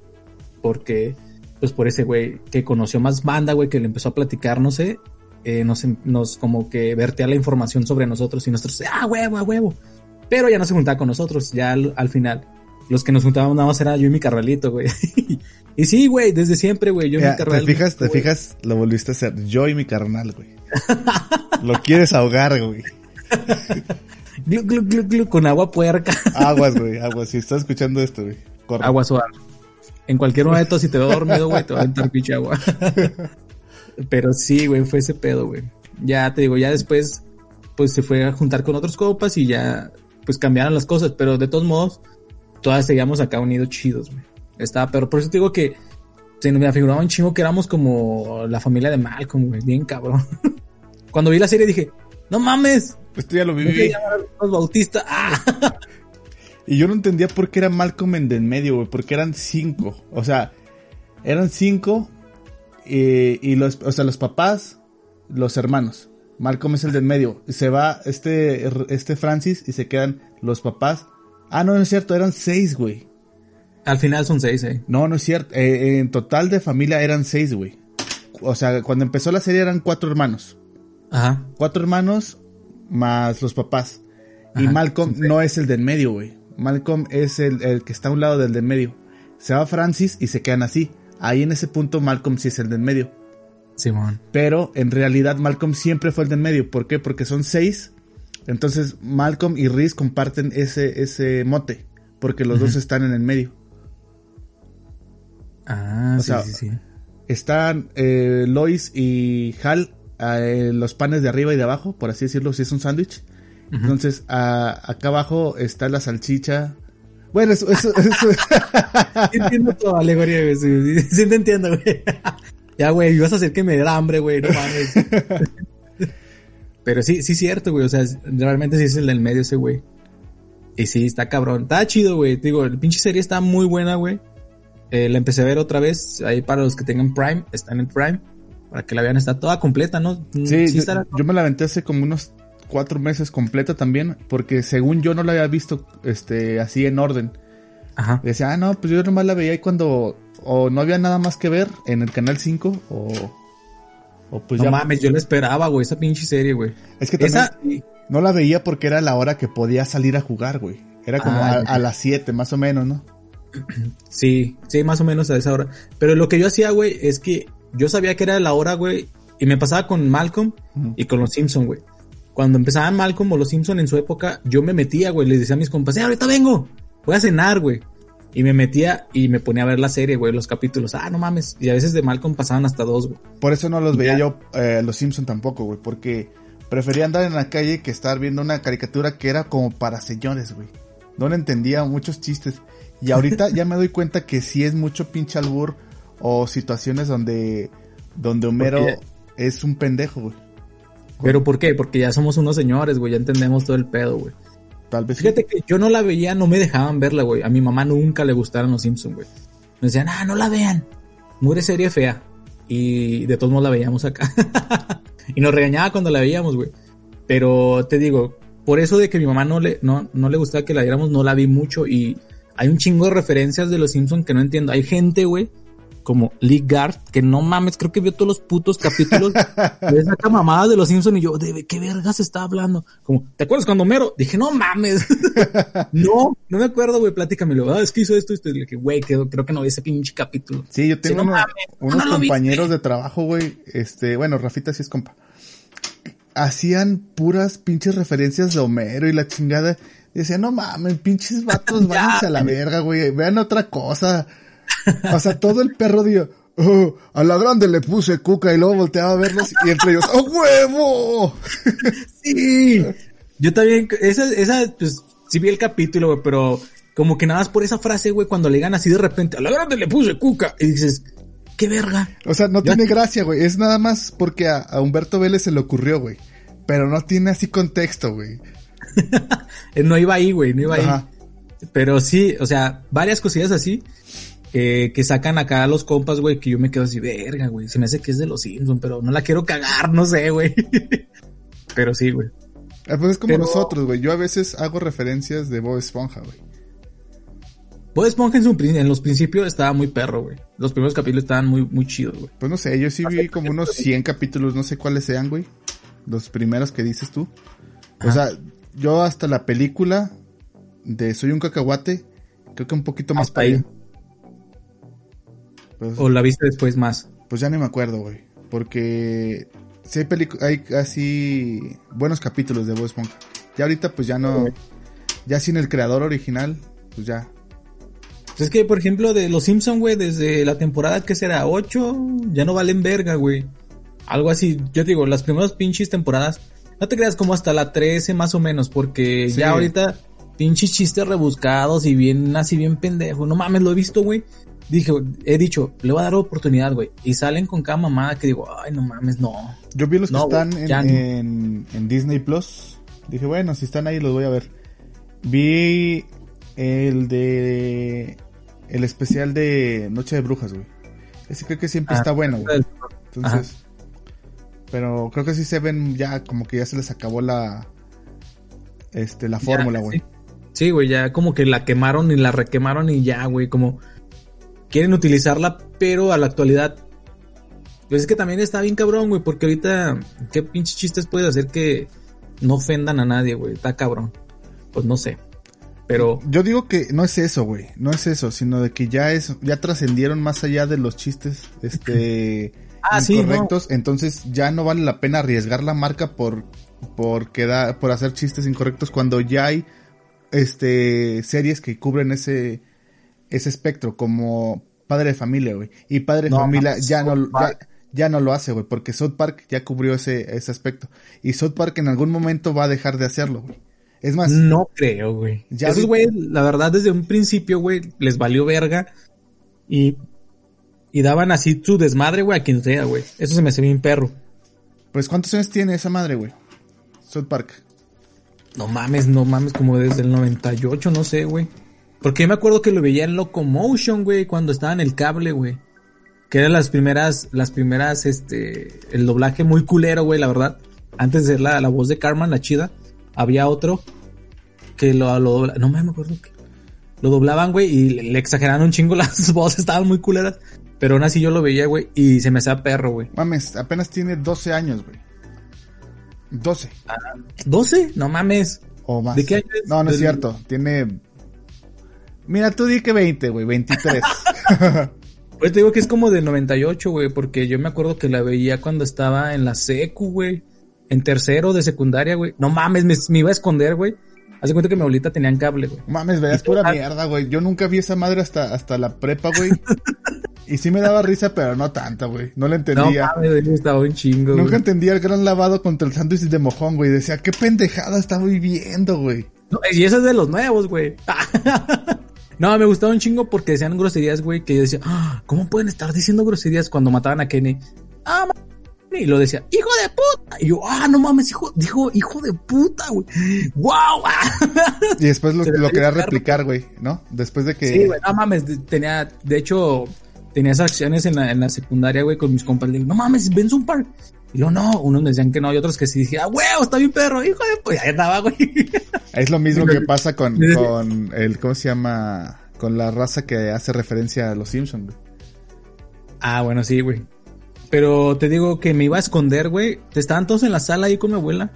Porque, pues por ese güey que conoció más banda, güey, que le empezó a platicar, no sé, eh, nos, nos como que vertea la información sobre nosotros y nosotros, ah, huevo, a huevo. Pero ya no se juntaba con nosotros, ya al, al final. Los que nos juntábamos nada más era yo y mi carnalito, güey. y sí, güey, desde siempre, güey, yo y mi carnal. ¿Te fijas? ¿Te fijas? Lo volviste a hacer. Yo y mi carnal, güey. Lo quieres ahogar, güey. Glu, glu, glu, con agua puerca. Aguas, güey, aguas. Si estás escuchando esto, güey. corre. agua suave. En cualquier momento, si te veo dormido, güey, te va a entrar pinche agua. Pero sí, güey, fue ese pedo, güey. Ya te digo, ya después, pues se fue a juntar con otros copas y ya, pues cambiaron las cosas. Pero de todos modos, todas seguíamos acá unidos chidos, güey. Estaba, pero por eso te digo que se me afiguraba un chingo que éramos como la familia de Malcolm, güey, bien cabrón. Cuando vi la serie dije, no mames, Esto ya lo viví. los Bautista. ¡Ah! Y yo no entendía por qué era Malcolm en del medio, güey. Porque eran cinco. O sea, eran cinco. Eh, y los, o sea, los papás, los hermanos. Malcolm es el del medio. Se va este, este Francis y se quedan los papás. Ah, no, no es cierto, eran seis, güey. Al final son seis, eh. No, no es cierto. Eh, en total de familia eran seis, güey. O sea, cuando empezó la serie eran cuatro hermanos. Ajá. Cuatro hermanos más los papás. Y Malcolm no es el del medio, güey. Malcolm es el, el que está a un lado del del medio. Se va Francis y se quedan así. Ahí en ese punto Malcolm sí es el del medio. Simón. Pero en realidad Malcolm siempre fue el del medio. ¿Por qué? Porque son seis. Entonces Malcolm y Reese comparten ese, ese mote. Porque los dos están en el medio. Ah, O sí, sea, sí, sí. Están eh, Lois y Hal eh, los panes de arriba y de abajo, por así decirlo, si es un sándwich. Entonces, a- acá abajo está la salchicha. Bueno, eso, eso, eso- Sí entiendo tu alegoría, güey. Sí, sí, sí te entiendo, güey. Ya, güey, ibas a hacer que me diera hambre, güey. No mames. Pero sí, sí cierto, güey. O sea, realmente sí es el del medio ese, güey. Y sí, está cabrón. Está chido, güey. Te Digo, el pinche serie está muy buena, güey. Eh, la empecé a ver otra vez. Ahí para los que tengan Prime, está en el Prime. Para que la vean, está toda completa, ¿no? sí, yo, estará- yo me la aventé hace como unos cuatro meses completa también, porque según yo no la había visto este así en orden. Ajá. Decía, ah, no, pues yo nomás la veía ahí cuando o no había nada más que ver en el canal 5 o, o pues no ya. mames, yo la esperaba, güey, esa pinche serie, güey. Es que también Esa, no la veía porque era la hora que podía salir a jugar, güey. Era como Ah, a, las 7 más o menos, ¿no? Sí, sí, más o menos a esa hora. Pero lo que yo hacía, güey, es que yo sabía que era la hora, güey, y me pasaba con Malcolm y con los Simpson, güey. Cuando empezaban Malcolm o los Simpson en su época, yo me metía, güey, les decía a mis compas, "Eh, ahorita vengo, voy a cenar, güey. Y me metía y me ponía a ver la serie, güey, los capítulos. Ah, no mames. Y a veces de Malcolm pasaban hasta dos, güey. Por eso no los veía yo, eh, los Simpson tampoco, güey, porque prefería andar en la calle que estar viendo una caricatura que era como para señores, güey. No le entendía muchos chistes. Y ahorita ya me doy cuenta que sí es mucho pinche albur o situaciones donde, donde Homero Porque es un pendejo, güey. ¿Pero por qué? Porque ya somos unos señores, güey, ya entendemos todo el pedo, güey. Tal vez. Fíjate que yo no la veía, no me dejaban verla, güey. A mi mamá nunca le gustaron los Simpsons, güey. Me decían, ah, no la vean. Mure serie fea. Y de todos modos la veíamos acá. y nos regañaba cuando la veíamos, güey. Pero te digo, por eso de que mi mamá no le, no, no le gustaba que la viéramos, no la vi mucho. Y hay un chingo de referencias de los Simpsons que no entiendo. Hay gente, güey, como Lee Gard, que no mames, creo que vio todos los putos capítulos de saca mamadas de los Simpsons y yo, ¿de qué vergas está hablando? Como, ¿te acuerdas cuando Mero? Dije, no mames. no, no me acuerdo, güey, platícamelo. Ah, es que hizo esto, esto. Y le dije, güey, creo, creo que no vi ese pinche capítulo. Sí, yo tengo Sí, no unos, no compañeros de trabajo, güey. Este, bueno, Rafita sí es compa. Hacían puras pinches referencias de Homero y la chingada. Decían, no mames, pinches vatos, Ya, váyanse a la verga, güey. Vean otra cosa. O sea, todo el perro dio, "Oh, a la grande le puse cuca y luego volteaba a verlos y entre ellos, ¡oh huevo! Sí. Yo también, esa, esa, pues, sí vi el capítulo, güey, pero como que nada más por esa frase, güey, cuando le digan así de repente, a la grande le puse cuca. Y dices, qué verga. O sea, no Ya. tiene gracia, güey. Es nada más porque a, a Humberto Vélez se le ocurrió, güey. Pero no tiene así contexto, güey. No iba ahí, güey, no iba ahí. Pero sí, o sea, varias cosillas así eh, que sacan acá a los compas, güey, que yo me quedo así, verga, güey. Se me hace que es de los Simpsons, pero no la quiero cagar, no sé, güey. Pero sí, güey. Ah, pues es como Pero- nosotros, güey. Yo a veces hago referencias de Bob Esponja, güey. Bob Esponja en, su prin- en los principios estaba muy perro, güey. Los primeros capítulos estaban muy, muy chidos, güey. Pues no sé, yo sí vi como unos 100 capítulos, no sé cuáles sean, güey. Los primeros que dices tú. O sea, yo hasta la película de Soy un cacahuate, creo que un poquito más Hasta para ahí. allá. Pues, O la viste después más. pues ya ni me acuerdo, güey. Porque sí hay, hay así buenos capítulos de Bob Esponja. Ya ahorita pues ya no... Ya sin el creador original, pues ya. Pues es que, por ejemplo, de Los Simpson, güey, desde la temporada que será 8, ya no valen verga, güey. Algo así, yo te digo, las primeras pinches temporadas, no te creas como hasta la 13 más o menos, porque Sí. ya ahorita pinches chistes rebuscados y bien así bien pendejo. No mames, lo he visto, güey. Dije, he dicho, le voy a dar oportunidad, güey. Y salen con cada mamada que digo, ay, no mames, no. Yo vi los que No, están en, Disney Plus. Dije, bueno, si están ahí los voy a ver. Vi el de. El especial de Noche de Brujas, güey. Ese creo que siempre Ah, está bueno, güey. Ajá. Entonces. Pero creo que sí se ven ya como que ya se les acabó la. Este, la fórmula, güey. sí. Sí, güey, ya como que la quemaron y la requemaron y ya, güey, como quieren utilizarla, pero a la actualidad. Pues es que también está bien cabrón, güey, porque ahorita, ¿qué pinches chistes puedes hacer que no ofendan a nadie, güey? Está cabrón. Pues no sé. Pero, Yo digo que no es eso, güey. No es eso, sino de que ya es, ya trascendieron más allá de los chistes, este, Ah, sí, incorrectos. Entonces ya no vale la pena arriesgar la marca por, por quedar, por hacer chistes incorrectos cuando ya hay, este, series que cubren ese, ese espectro, como Padre de Familia, güey. Y Padre de No, Familia ya no, ya, no lo hace, güey, porque South Park ya cubrió ese, ese aspecto. Y South Park en algún momento va a dejar de hacerlo, güey. Es más, no creo, güey. Esos güey, la verdad, desde un principio, güey, les valió verga. Y, y daban así su desmadre, güey, a quien sea, güey. Eso se me hace bien perro. pues ¿cuántos años tiene esa madre, güey? South Park. No mames, no mames, como desde el 98, no sé, güey. Porque yo me acuerdo que lo veía en Locomotion, güey, cuando estaba en el cable, güey. Que eran las primeras, las primeras, este, el doblaje muy culero, güey, la verdad. Antes de ser la, la voz de Carmen, la chida, había otro que lo, lo dobla- no me acuerdo que lo doblaban, güey, y le, le exageraban un chingo las voces, estaban muy culeras. Pero aún así yo lo veía, güey, y se me hacía perro, güey. Mames, apenas tiene 12 años, güey. 12 ¿12? No mames. o más. ¿De qué año es? No, no es cierto. Tiene. Mira, tú di que 20, güey. 23. Pues te digo que es como del 98, güey, porque yo me acuerdo que la veía cuando estaba en la secu, güey. En tercero de secundaria, güey. No mames, me, me iba a esconder, güey. Hace cuenta que mi abuelita tenía en cable, güey. Mames, veas pura total- mierda, güey. Yo nunca vi esa madre hasta, hasta la prepa, güey. y sí me daba risa, pero no tanta, güey. No la No entendía. mames, güey, estaba un chingo, Nunca güey. entendía el gran lavado contra el sándwich de mojón, güey. Decía, qué pendejada está viviendo, güey. No, y eso es de los nuevos, güey. no, me gustaba un chingo porque decían groserías, güey, que yo decía, "Ah, ¿cómo pueden estar diciendo groserías cuando mataban a Kenny? Ah, y lo decía, hijo de puta. Y yo, ah, no mames, hijo, dijo, hijo de puta, güey. Wow. Y después lo, quería replicar, güey, ¿no? Después de que. Sí, güey, no mames, tenía, de hecho, tenía esas acciones en la, en la secundaria, güey, con mis compas. Le digo, no mames, ven un par. Y luego, no, unos me decían que no, y otros que sí dije, ah, huevo, está bien perro, hijo de pues ahí andaba, güey. Es lo mismo que pasa con, con el, ¿cómo se llama? Con la raza que hace referencia a los Simpsons, güey. Ah, bueno, sí, güey. Pero te digo que me iba a esconder, güey. Estaban todos en la sala ahí con mi abuela.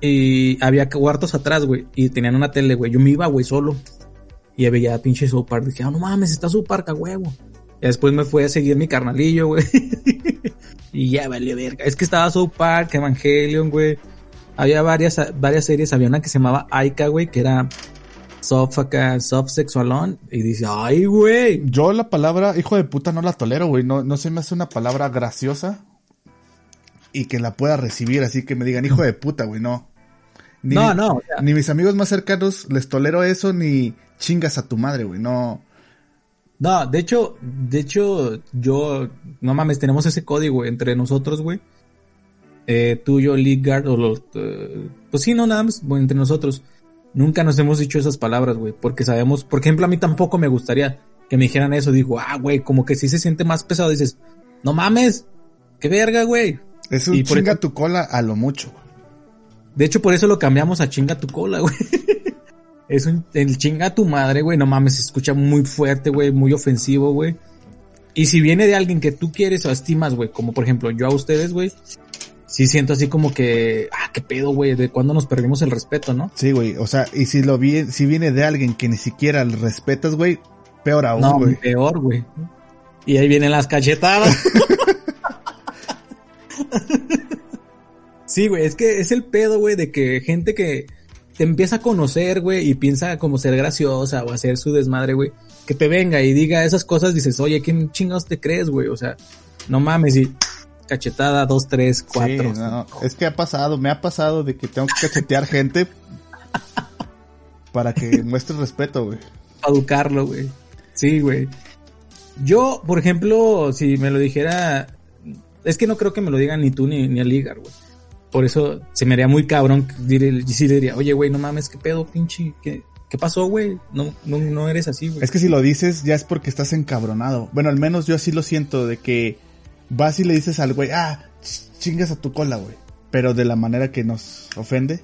Y había cuartos atrás, güey. Y tenían una tele, güey. Yo me iba, güey, solo. Y veía pinche South Park. Dije, ah, no mames, está South Park a huevo. Y después me fui a seguir mi carnalillo, güey. y ya valió verga. Es que estaba South Park, Evangelion, güey. Había varias, varias series. Había una que se llamaba Aika, güey, que era soft acá, soft sexualón. Y dice, ay, güey. Yo la palabra hijo de puta no la tolero, güey. No, no se me hace una palabra graciosa y que la pueda recibir, así que me digan hijo de puta, güey, no. Ni, No, no, o sea- Ni mis amigos más cercanos les tolero eso, ni chingas a tu madre, güey, no. No, de hecho, de hecho, yo, no mames, tenemos ese código entre nosotros, güey. Eh, tú, yo, Ligard, o los, eh, pues sí, no, nada más, bueno, entre nosotros. Nunca nos hemos dicho esas palabras, güey, porque sabemos, por ejemplo, a mí tampoco me gustaría que me dijeran eso. Digo, ah, güey, como que sí se siente más pesado. Dices, no mames, qué verga, güey. Es un Y por chinga eso- tu cola a lo mucho. De hecho, por eso lo cambiamos a chinga tu cola, güey. Es un, el chinga tu madre, güey. No mames, se escucha muy fuerte, güey, muy ofensivo, güey. Y si viene de alguien que tú quieres o estimas, güey, como por ejemplo yo a ustedes, güey, sí siento así como que, ah, qué pedo, güey, de cuándo nos perdimos el respeto, ¿no? Sí, güey. O sea, y si lo vi, si viene de alguien que ni siquiera le respetas, güey, peor aún, No, güey. peor, güey. Y ahí vienen las cachetadas. sí, güey, es que es el pedo, güey, de que gente que te empieza a conocer, güey, y piensa como ser graciosa o hacer su desmadre, güey, que te venga y diga esas cosas, dices, oye, ¿quién chingados te crees, güey? O sea, no mames, y cachetada, dos, tres, cuatro. Sí, no, es que ha pasado, me ha pasado de que tengo que cachetear gente para que muestre respeto, güey. Para educarlo, güey. Sí, güey. Yo, por ejemplo, si me lo dijera, es que no creo que me lo digan ni tú ni, ni el Ligar, güey. Por eso se me haría muy cabrón. Diré, sí le diría, oye, güey, no mames, qué pedo, pinche. ¿Qué, qué pasó, güey? No, no, no eres así, güey. Es que si lo dices ya es porque estás encabronado. Bueno, al menos yo así lo siento, de que vas y le dices al güey, ah, ch- chingas a tu cola, güey. Pero de la manera que nos ofende.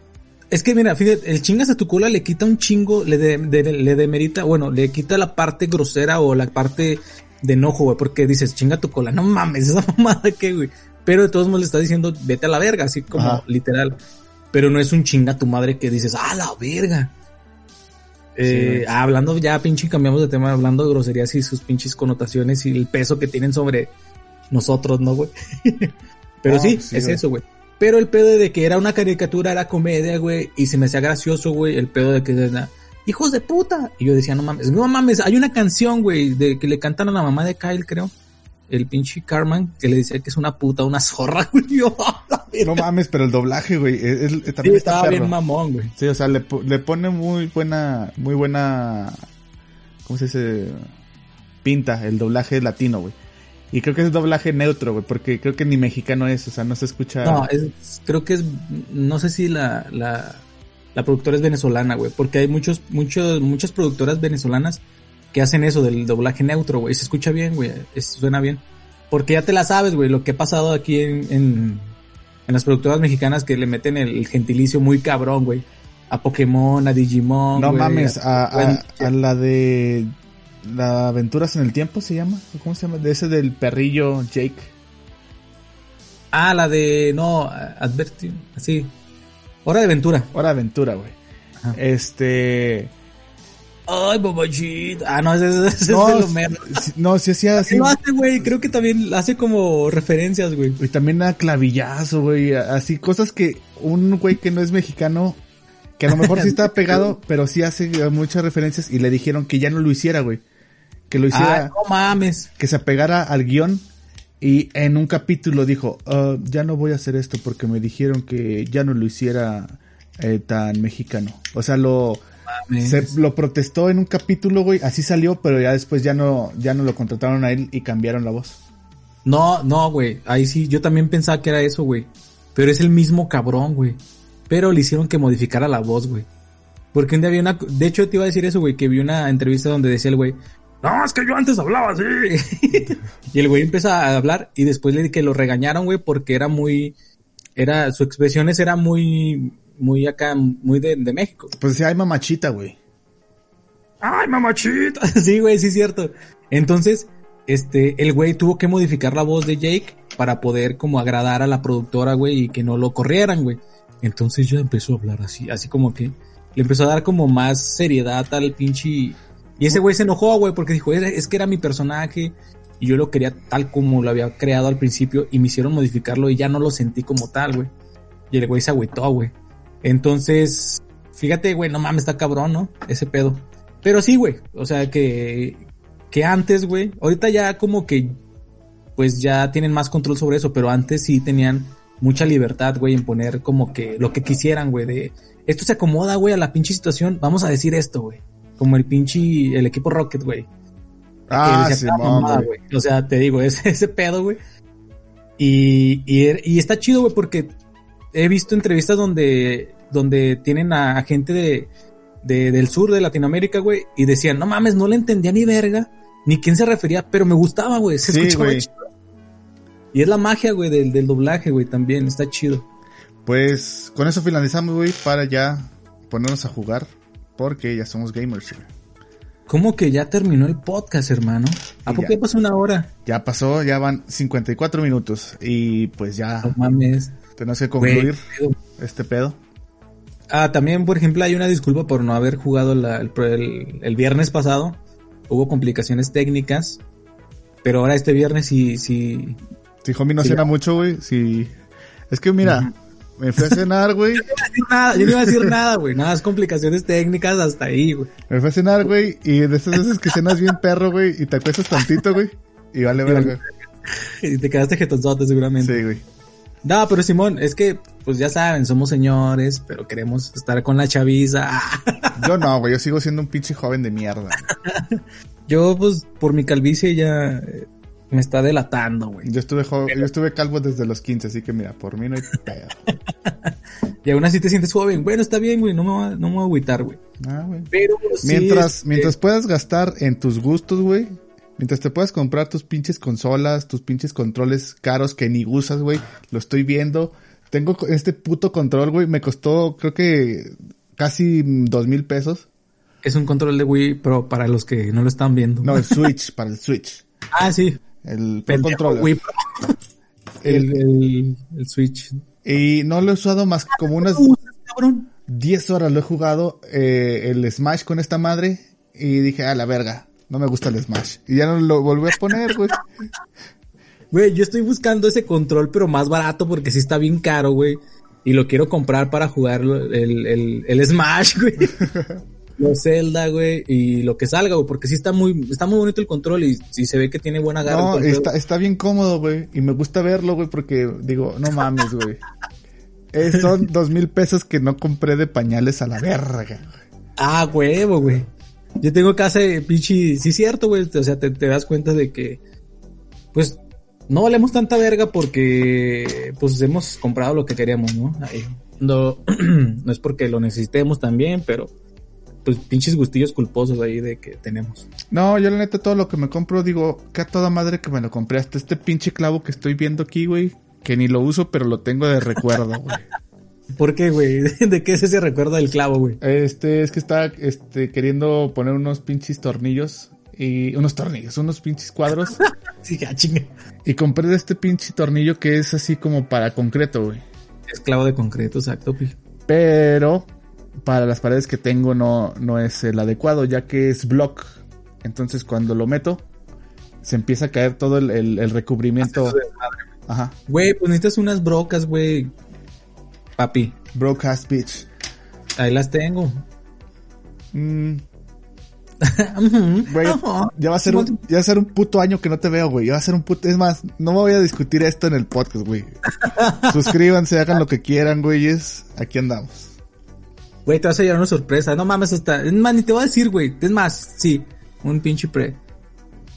Es que mira, fíjate, el chingas a tu cola le quita un chingo, le, de- de- le demerita, bueno, le quita la parte grosera o la parte de enojo, güey, porque dices, chinga tu cola, no mames, esa mamada que, güey. Pero de todos modos le está diciendo, vete a la verga, así como Ajá. literal. Pero no es un chinga tu madre que dices, ah, la verga. Eh, ah, hablando ya, pinche, cambiamos de tema, hablando de groserías y sus pinches connotaciones y el peso que tienen sobre nosotros, ¿no, güey? Pero No, sí, sí, es güey. eso, güey. Pero el pedo de que era una caricatura, era comedia, güey, y se me hacía gracioso, güey, el pedo de que era, hijos de puta. Y yo decía, no mames, no mames, hay una canción, güey, de que le cantan a la mamá de Kyle, creo. El pinche Carman, que le decía que es una puta, una zorra, güey. Verga. No mames, pero el doblaje, güey, es- es- Sí, también está bien mamón, güey. Sí, o sea, le, le pone muy buena, muy buena, ¿cómo se dice? Pinta el doblaje latino, güey. Y creo que es doblaje neutro, güey, porque creo que ni mexicano es, o sea, no se escucha. No, es, creo que es, no sé si la, la, la productora es venezolana, güey, porque hay muchos, muchos, muchas productoras venezolanas que hacen eso del doblaje neutro, güey, se escucha bien, güey, es- suena bien. Porque ya te la sabes, güey, lo que ha pasado aquí en, en, en las productoras mexicanas que le meten el, gentilicio muy cabrón, güey. A Pokémon, a Digimon. no güey, mames, a, a- la de la Aventuras en el Tiempo se llama, ¿cómo se llama? De ese del perrillo Jake. Ah, la de, no, Adverti, así. Hora de aventura. Hora de Aventura, güey. Este, Ay, babachita. Ah, no, ese, es de lo mero. si- no, sí hacía así. Sí lo hace, güey. Creo que también hace como referencias, güey. Y también a clavillazo, güey. Así cosas que un güey que no es mexicano, que a lo mejor sí está pegado, pero sí hace muchas referencias y le dijeron que ya no lo hiciera, güey. Que lo hiciera, Ah, no mames. que se apegara al guion. Y en un capítulo dijo, "Ah, ya no voy a hacer esto porque me dijeron que ya no lo hiciera eh, tan mexicano. O sea, lo, mames. se, lo protestó en un capítulo, güey. Así salió, pero ya después ya no, ya no lo contrataron a él y cambiaron la voz. No, no, güey. Ahí sí, yo también pensaba que era eso, güey. Pero es el mismo cabrón, güey. Pero le hicieron que modificara la voz, güey. Porque un día había una... De hecho, te iba a decir eso, güey. Que vi una entrevista donde decía el güey... No, es que yo antes hablaba así. y el güey empieza a hablar y después le di que lo regañaron, güey, porque era muy... Era... Sus expresiones era muy... Muy acá, muy de, de México. Pues decía, ay mamachita, güey. ¡Ay, mamachita! sí, güey, sí es cierto. Entonces, este, el güey tuvo que modificar la voz de Jake para poder como agradar a la productora, güey, y que no lo corrieran, güey. Entonces ya empezó a hablar así, así como que le empezó a dar como más seriedad al pinche... Y ese güey se enojó, güey, porque dijo, es, es que era mi personaje y yo lo quería tal como lo había creado al principio y me hicieron modificarlo y ya no lo sentí como tal, güey. Y el güey se agüitó, güey. Entonces, fíjate, güey, no mames, está cabrón, ¿no? Ese pedo. Pero sí, güey. O sea, que, que antes, güey. Ahorita ya como que, pues ya tienen más control sobre eso, pero antes sí tenían mucha libertad, güey, en poner como que lo que quisieran, güey, de esto se acomoda, güey, a la pinche situación, vamos a decir esto, güey. Como el pinche, el equipo Rocket, güey. Ah, Simón, mamada, güey. O sea, te digo, ese, ese pedo, güey. Y, y, y está chido, güey, porque he visto entrevistas donde, donde tienen a, a gente de, de- del sur de Latinoamérica, güey, y decían, no mames, no le entendía ni verga, ni quién se refería, pero me gustaba, güey, se Sí, escuchaba güey. chido. Y es la magia, güey, del, del doblaje, güey, también, está chido. Pues con eso finalizamos, güey, para ya ponernos a jugar. Porque ya somos gamers, güey. ¿Cómo que ya terminó el podcast, hermano? ¿A poco ya. pasó una hora? Ya pasó, ya van 54 minutos. Y pues ya No mames. tenemos que concluir este pedo. Ah, también, por ejemplo, hay una disculpa por no haber jugado la- el, el- el viernes pasado. Hubo complicaciones técnicas. Pero ahora este viernes sí, sí. Si homie no Sí, cena ya. mucho, güey. Si... Es que mira, me fui a cenar, güey. Yo no iba a decir nada, güey. Nada, es complicaciones técnicas hasta ahí, güey. Me fui a cenar, güey. Y de esas veces que cenas bien perro, güey. Y te acuestas tantito, güey. Y vale Y vale verga. Y te quedaste jetonzote seguramente. Sí, güey. No, pero Simón, es que, pues ya saben, somos señores, pero queremos estar con la chaviza. Yo no, güey. Yo sigo siendo un pinche joven de mierda. Yo, pues, por mi calvicie ya eh, me está delatando, güey. Yo estuve, jo- yo estuve calvo desde los 15, así que mira, por mí no hay pedo. Y aún así te sientes joven. Bueno, está bien, güey, no me voy a, no me voy a agüitar, güey. Ah, güey. Pero sí, Mientras, este, mientras puedas gastar en tus gustos, güey. Mientras te puedas comprar tus pinches consolas, tus pinches controles caros que ni usas, güey. Lo estoy viendo. Tengo este puto control, güey. Me costó, creo que casi dos mil pesos. Es un control de Wii, pero para los que no lo están viendo. No, el Switch, para el Switch. Ah, sí. El Controller. Wii. El, el, el Switch. Y no lo he usado más que como unas Cabrón. 10 horas lo he jugado eh, el Smash con esta madre. Y dije, a la verga, no me gusta el Smash. Y ya no lo volví a poner, güey. Güey, yo estoy buscando ese control, pero más barato porque sí está bien caro, güey. Y lo quiero comprar para jugar el, el, el Smash, güey. Los Zelda, güey. Y lo que salga, güey. Porque sí está muy, está muy bonito el control y, y se ve que tiene buena agarre. No, está, está bien cómodo, güey. Y me gusta verlo, güey, porque digo, no mames, güey. Eh, son dos mil pesos que no compré de pañales a la verga. Ah, huevo, güey. Yo tengo casa de pinche. Sí, cierto, güey. O sea, te, te das cuenta de que. Pues. No valemos tanta verga porque. Pues hemos comprado lo que queríamos, ¿no? Ahí. No, no es porque lo necesitemos también, pero. Pues pinches gustillos culposos ahí de que tenemos. No, yo la neta todo lo que me compro, digo, que a toda madre que me lo compré. Hasta este pinche clavo que estoy viendo aquí, güey. Que ni lo uso, pero lo tengo de recuerdo, güey. ¿Por qué, güey? ¿De qué es ese recuerdo del clavo, güey? Este, es que está, este, queriendo poner unos pinches tornillos. Y unos tornillos, unos pinches cuadros. Sí, ya chinga. y compré de este pinche tornillo que es así como para concreto, güey. Es clavo de concreto, exacto, pi. Pero para las paredes que tengo no, no es el adecuado, ya que es block. Entonces cuando lo meto, se empieza a caer todo el, el- el recubrimiento. Ajá. Güey, pues necesitas unas brocas, güey. Papi, Broadcast bitch. ahí las tengo. Mm. Güey, ya va a ser un, ya va a ser un puto año que no te veo, güey. Ya va a ser un puto. Es más, no me voy a discutir esto en el podcast, güey. Suscríbanse, hagan lo que quieran, güeyes. Aquí andamos. Güey, te vas a llevar una sorpresa. No mames, hasta. Es más, ni te voy a decir, güey. Es más, sí. Un pinche pre.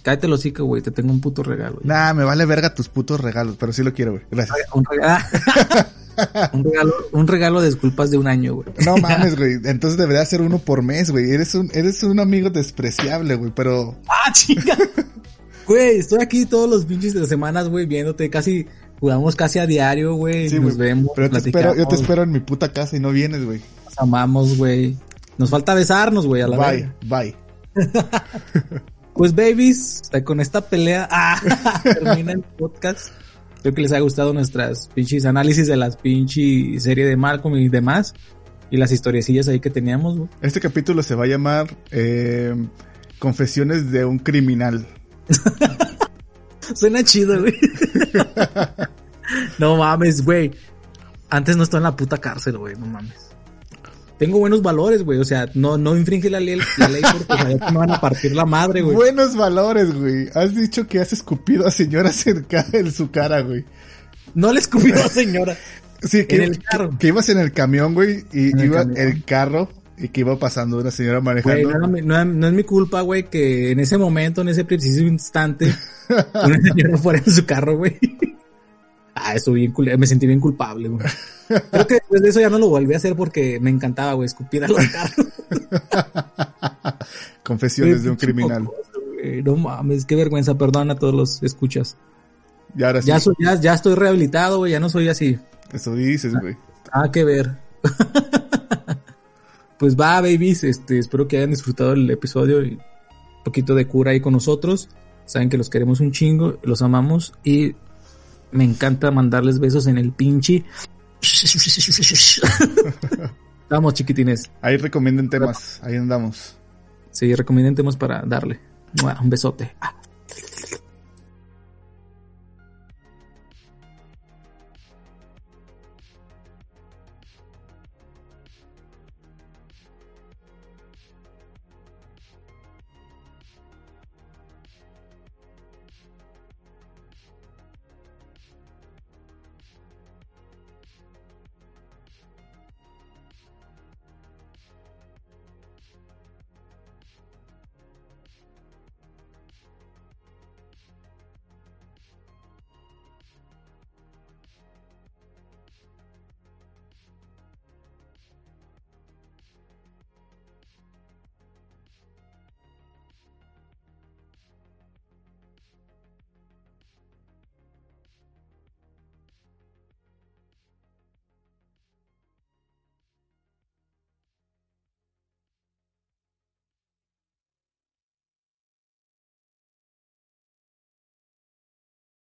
Cállate los hocico, güey. Te tengo un puto regalo. güey. Nah, me vale verga tus putos regalos, pero sí lo quiero, güey. Gracias. Un regalo. un regalo. Un regalo de disculpas de un año, güey. No mames, güey. Entonces debería ser uno por mes, güey. Eres un, eres un amigo despreciable, güey. Pero ¡Ah, chinga! Güey, estoy aquí todos los pinches de semanas, güey, viéndote. Casi. Jugamos casi a diario, güey. sí, Nos vemos. Pero yo te espero, yo te espero en mi puta casa y no vienes, güey. Nos amamos, güey. Nos falta besarnos, güey, a la Bye, verga. bye. Pues babies, con esta pelea ah, termina el podcast. Espero que les haya gustado nuestras pinches análisis de las pinches serie de Malcolm y demás. Y las historiecillas ahí que teníamos, güey. Este capítulo se va a llamar eh, Confesiones de un criminal. Suena chido, güey. no mames, güey. Antes no estaba en la puta cárcel, güey, no mames. Tengo buenos valores, güey. O sea, no, no infringe la ley, la ley porque me van a partir la madre, güey. Buenos valores, güey. Has dicho que has escupido a señoras en, ca- en su cara, güey. No le escupió a señora. Sí, que, En el carro. que, que ibas en el camión, güey, y En el iba camión. el carro y que iba pasando una señora Güey, manejando. no es mi culpa, güey, que en ese momento, en ese preciso instante, una señora fuera en su carro, güey. Ah, eso bien cul- me sentí bien culpable, güey. Creo que después de eso ya no lo volví a hacer porque me encantaba, güey, escupir a los carros. Confesiones de un criminal. No mames, qué vergüenza, perdón a todos los escuchas. Y ahora sí, Ya, soy- ya, ya estoy rehabilitado, güey, ya no soy así. eso dices, güey. Ah, que ver. pues va, babies. Este, espero que hayan disfrutado el episodio y un poquito de cura ahí con nosotros. Saben que los queremos un chingo, los amamos y me encanta mandarles besos en el pinche. Vamos, chiquitines. Ahí recomienden temas, ahí andamos. Sí, recomienden temas para darle. Un besote. Ah.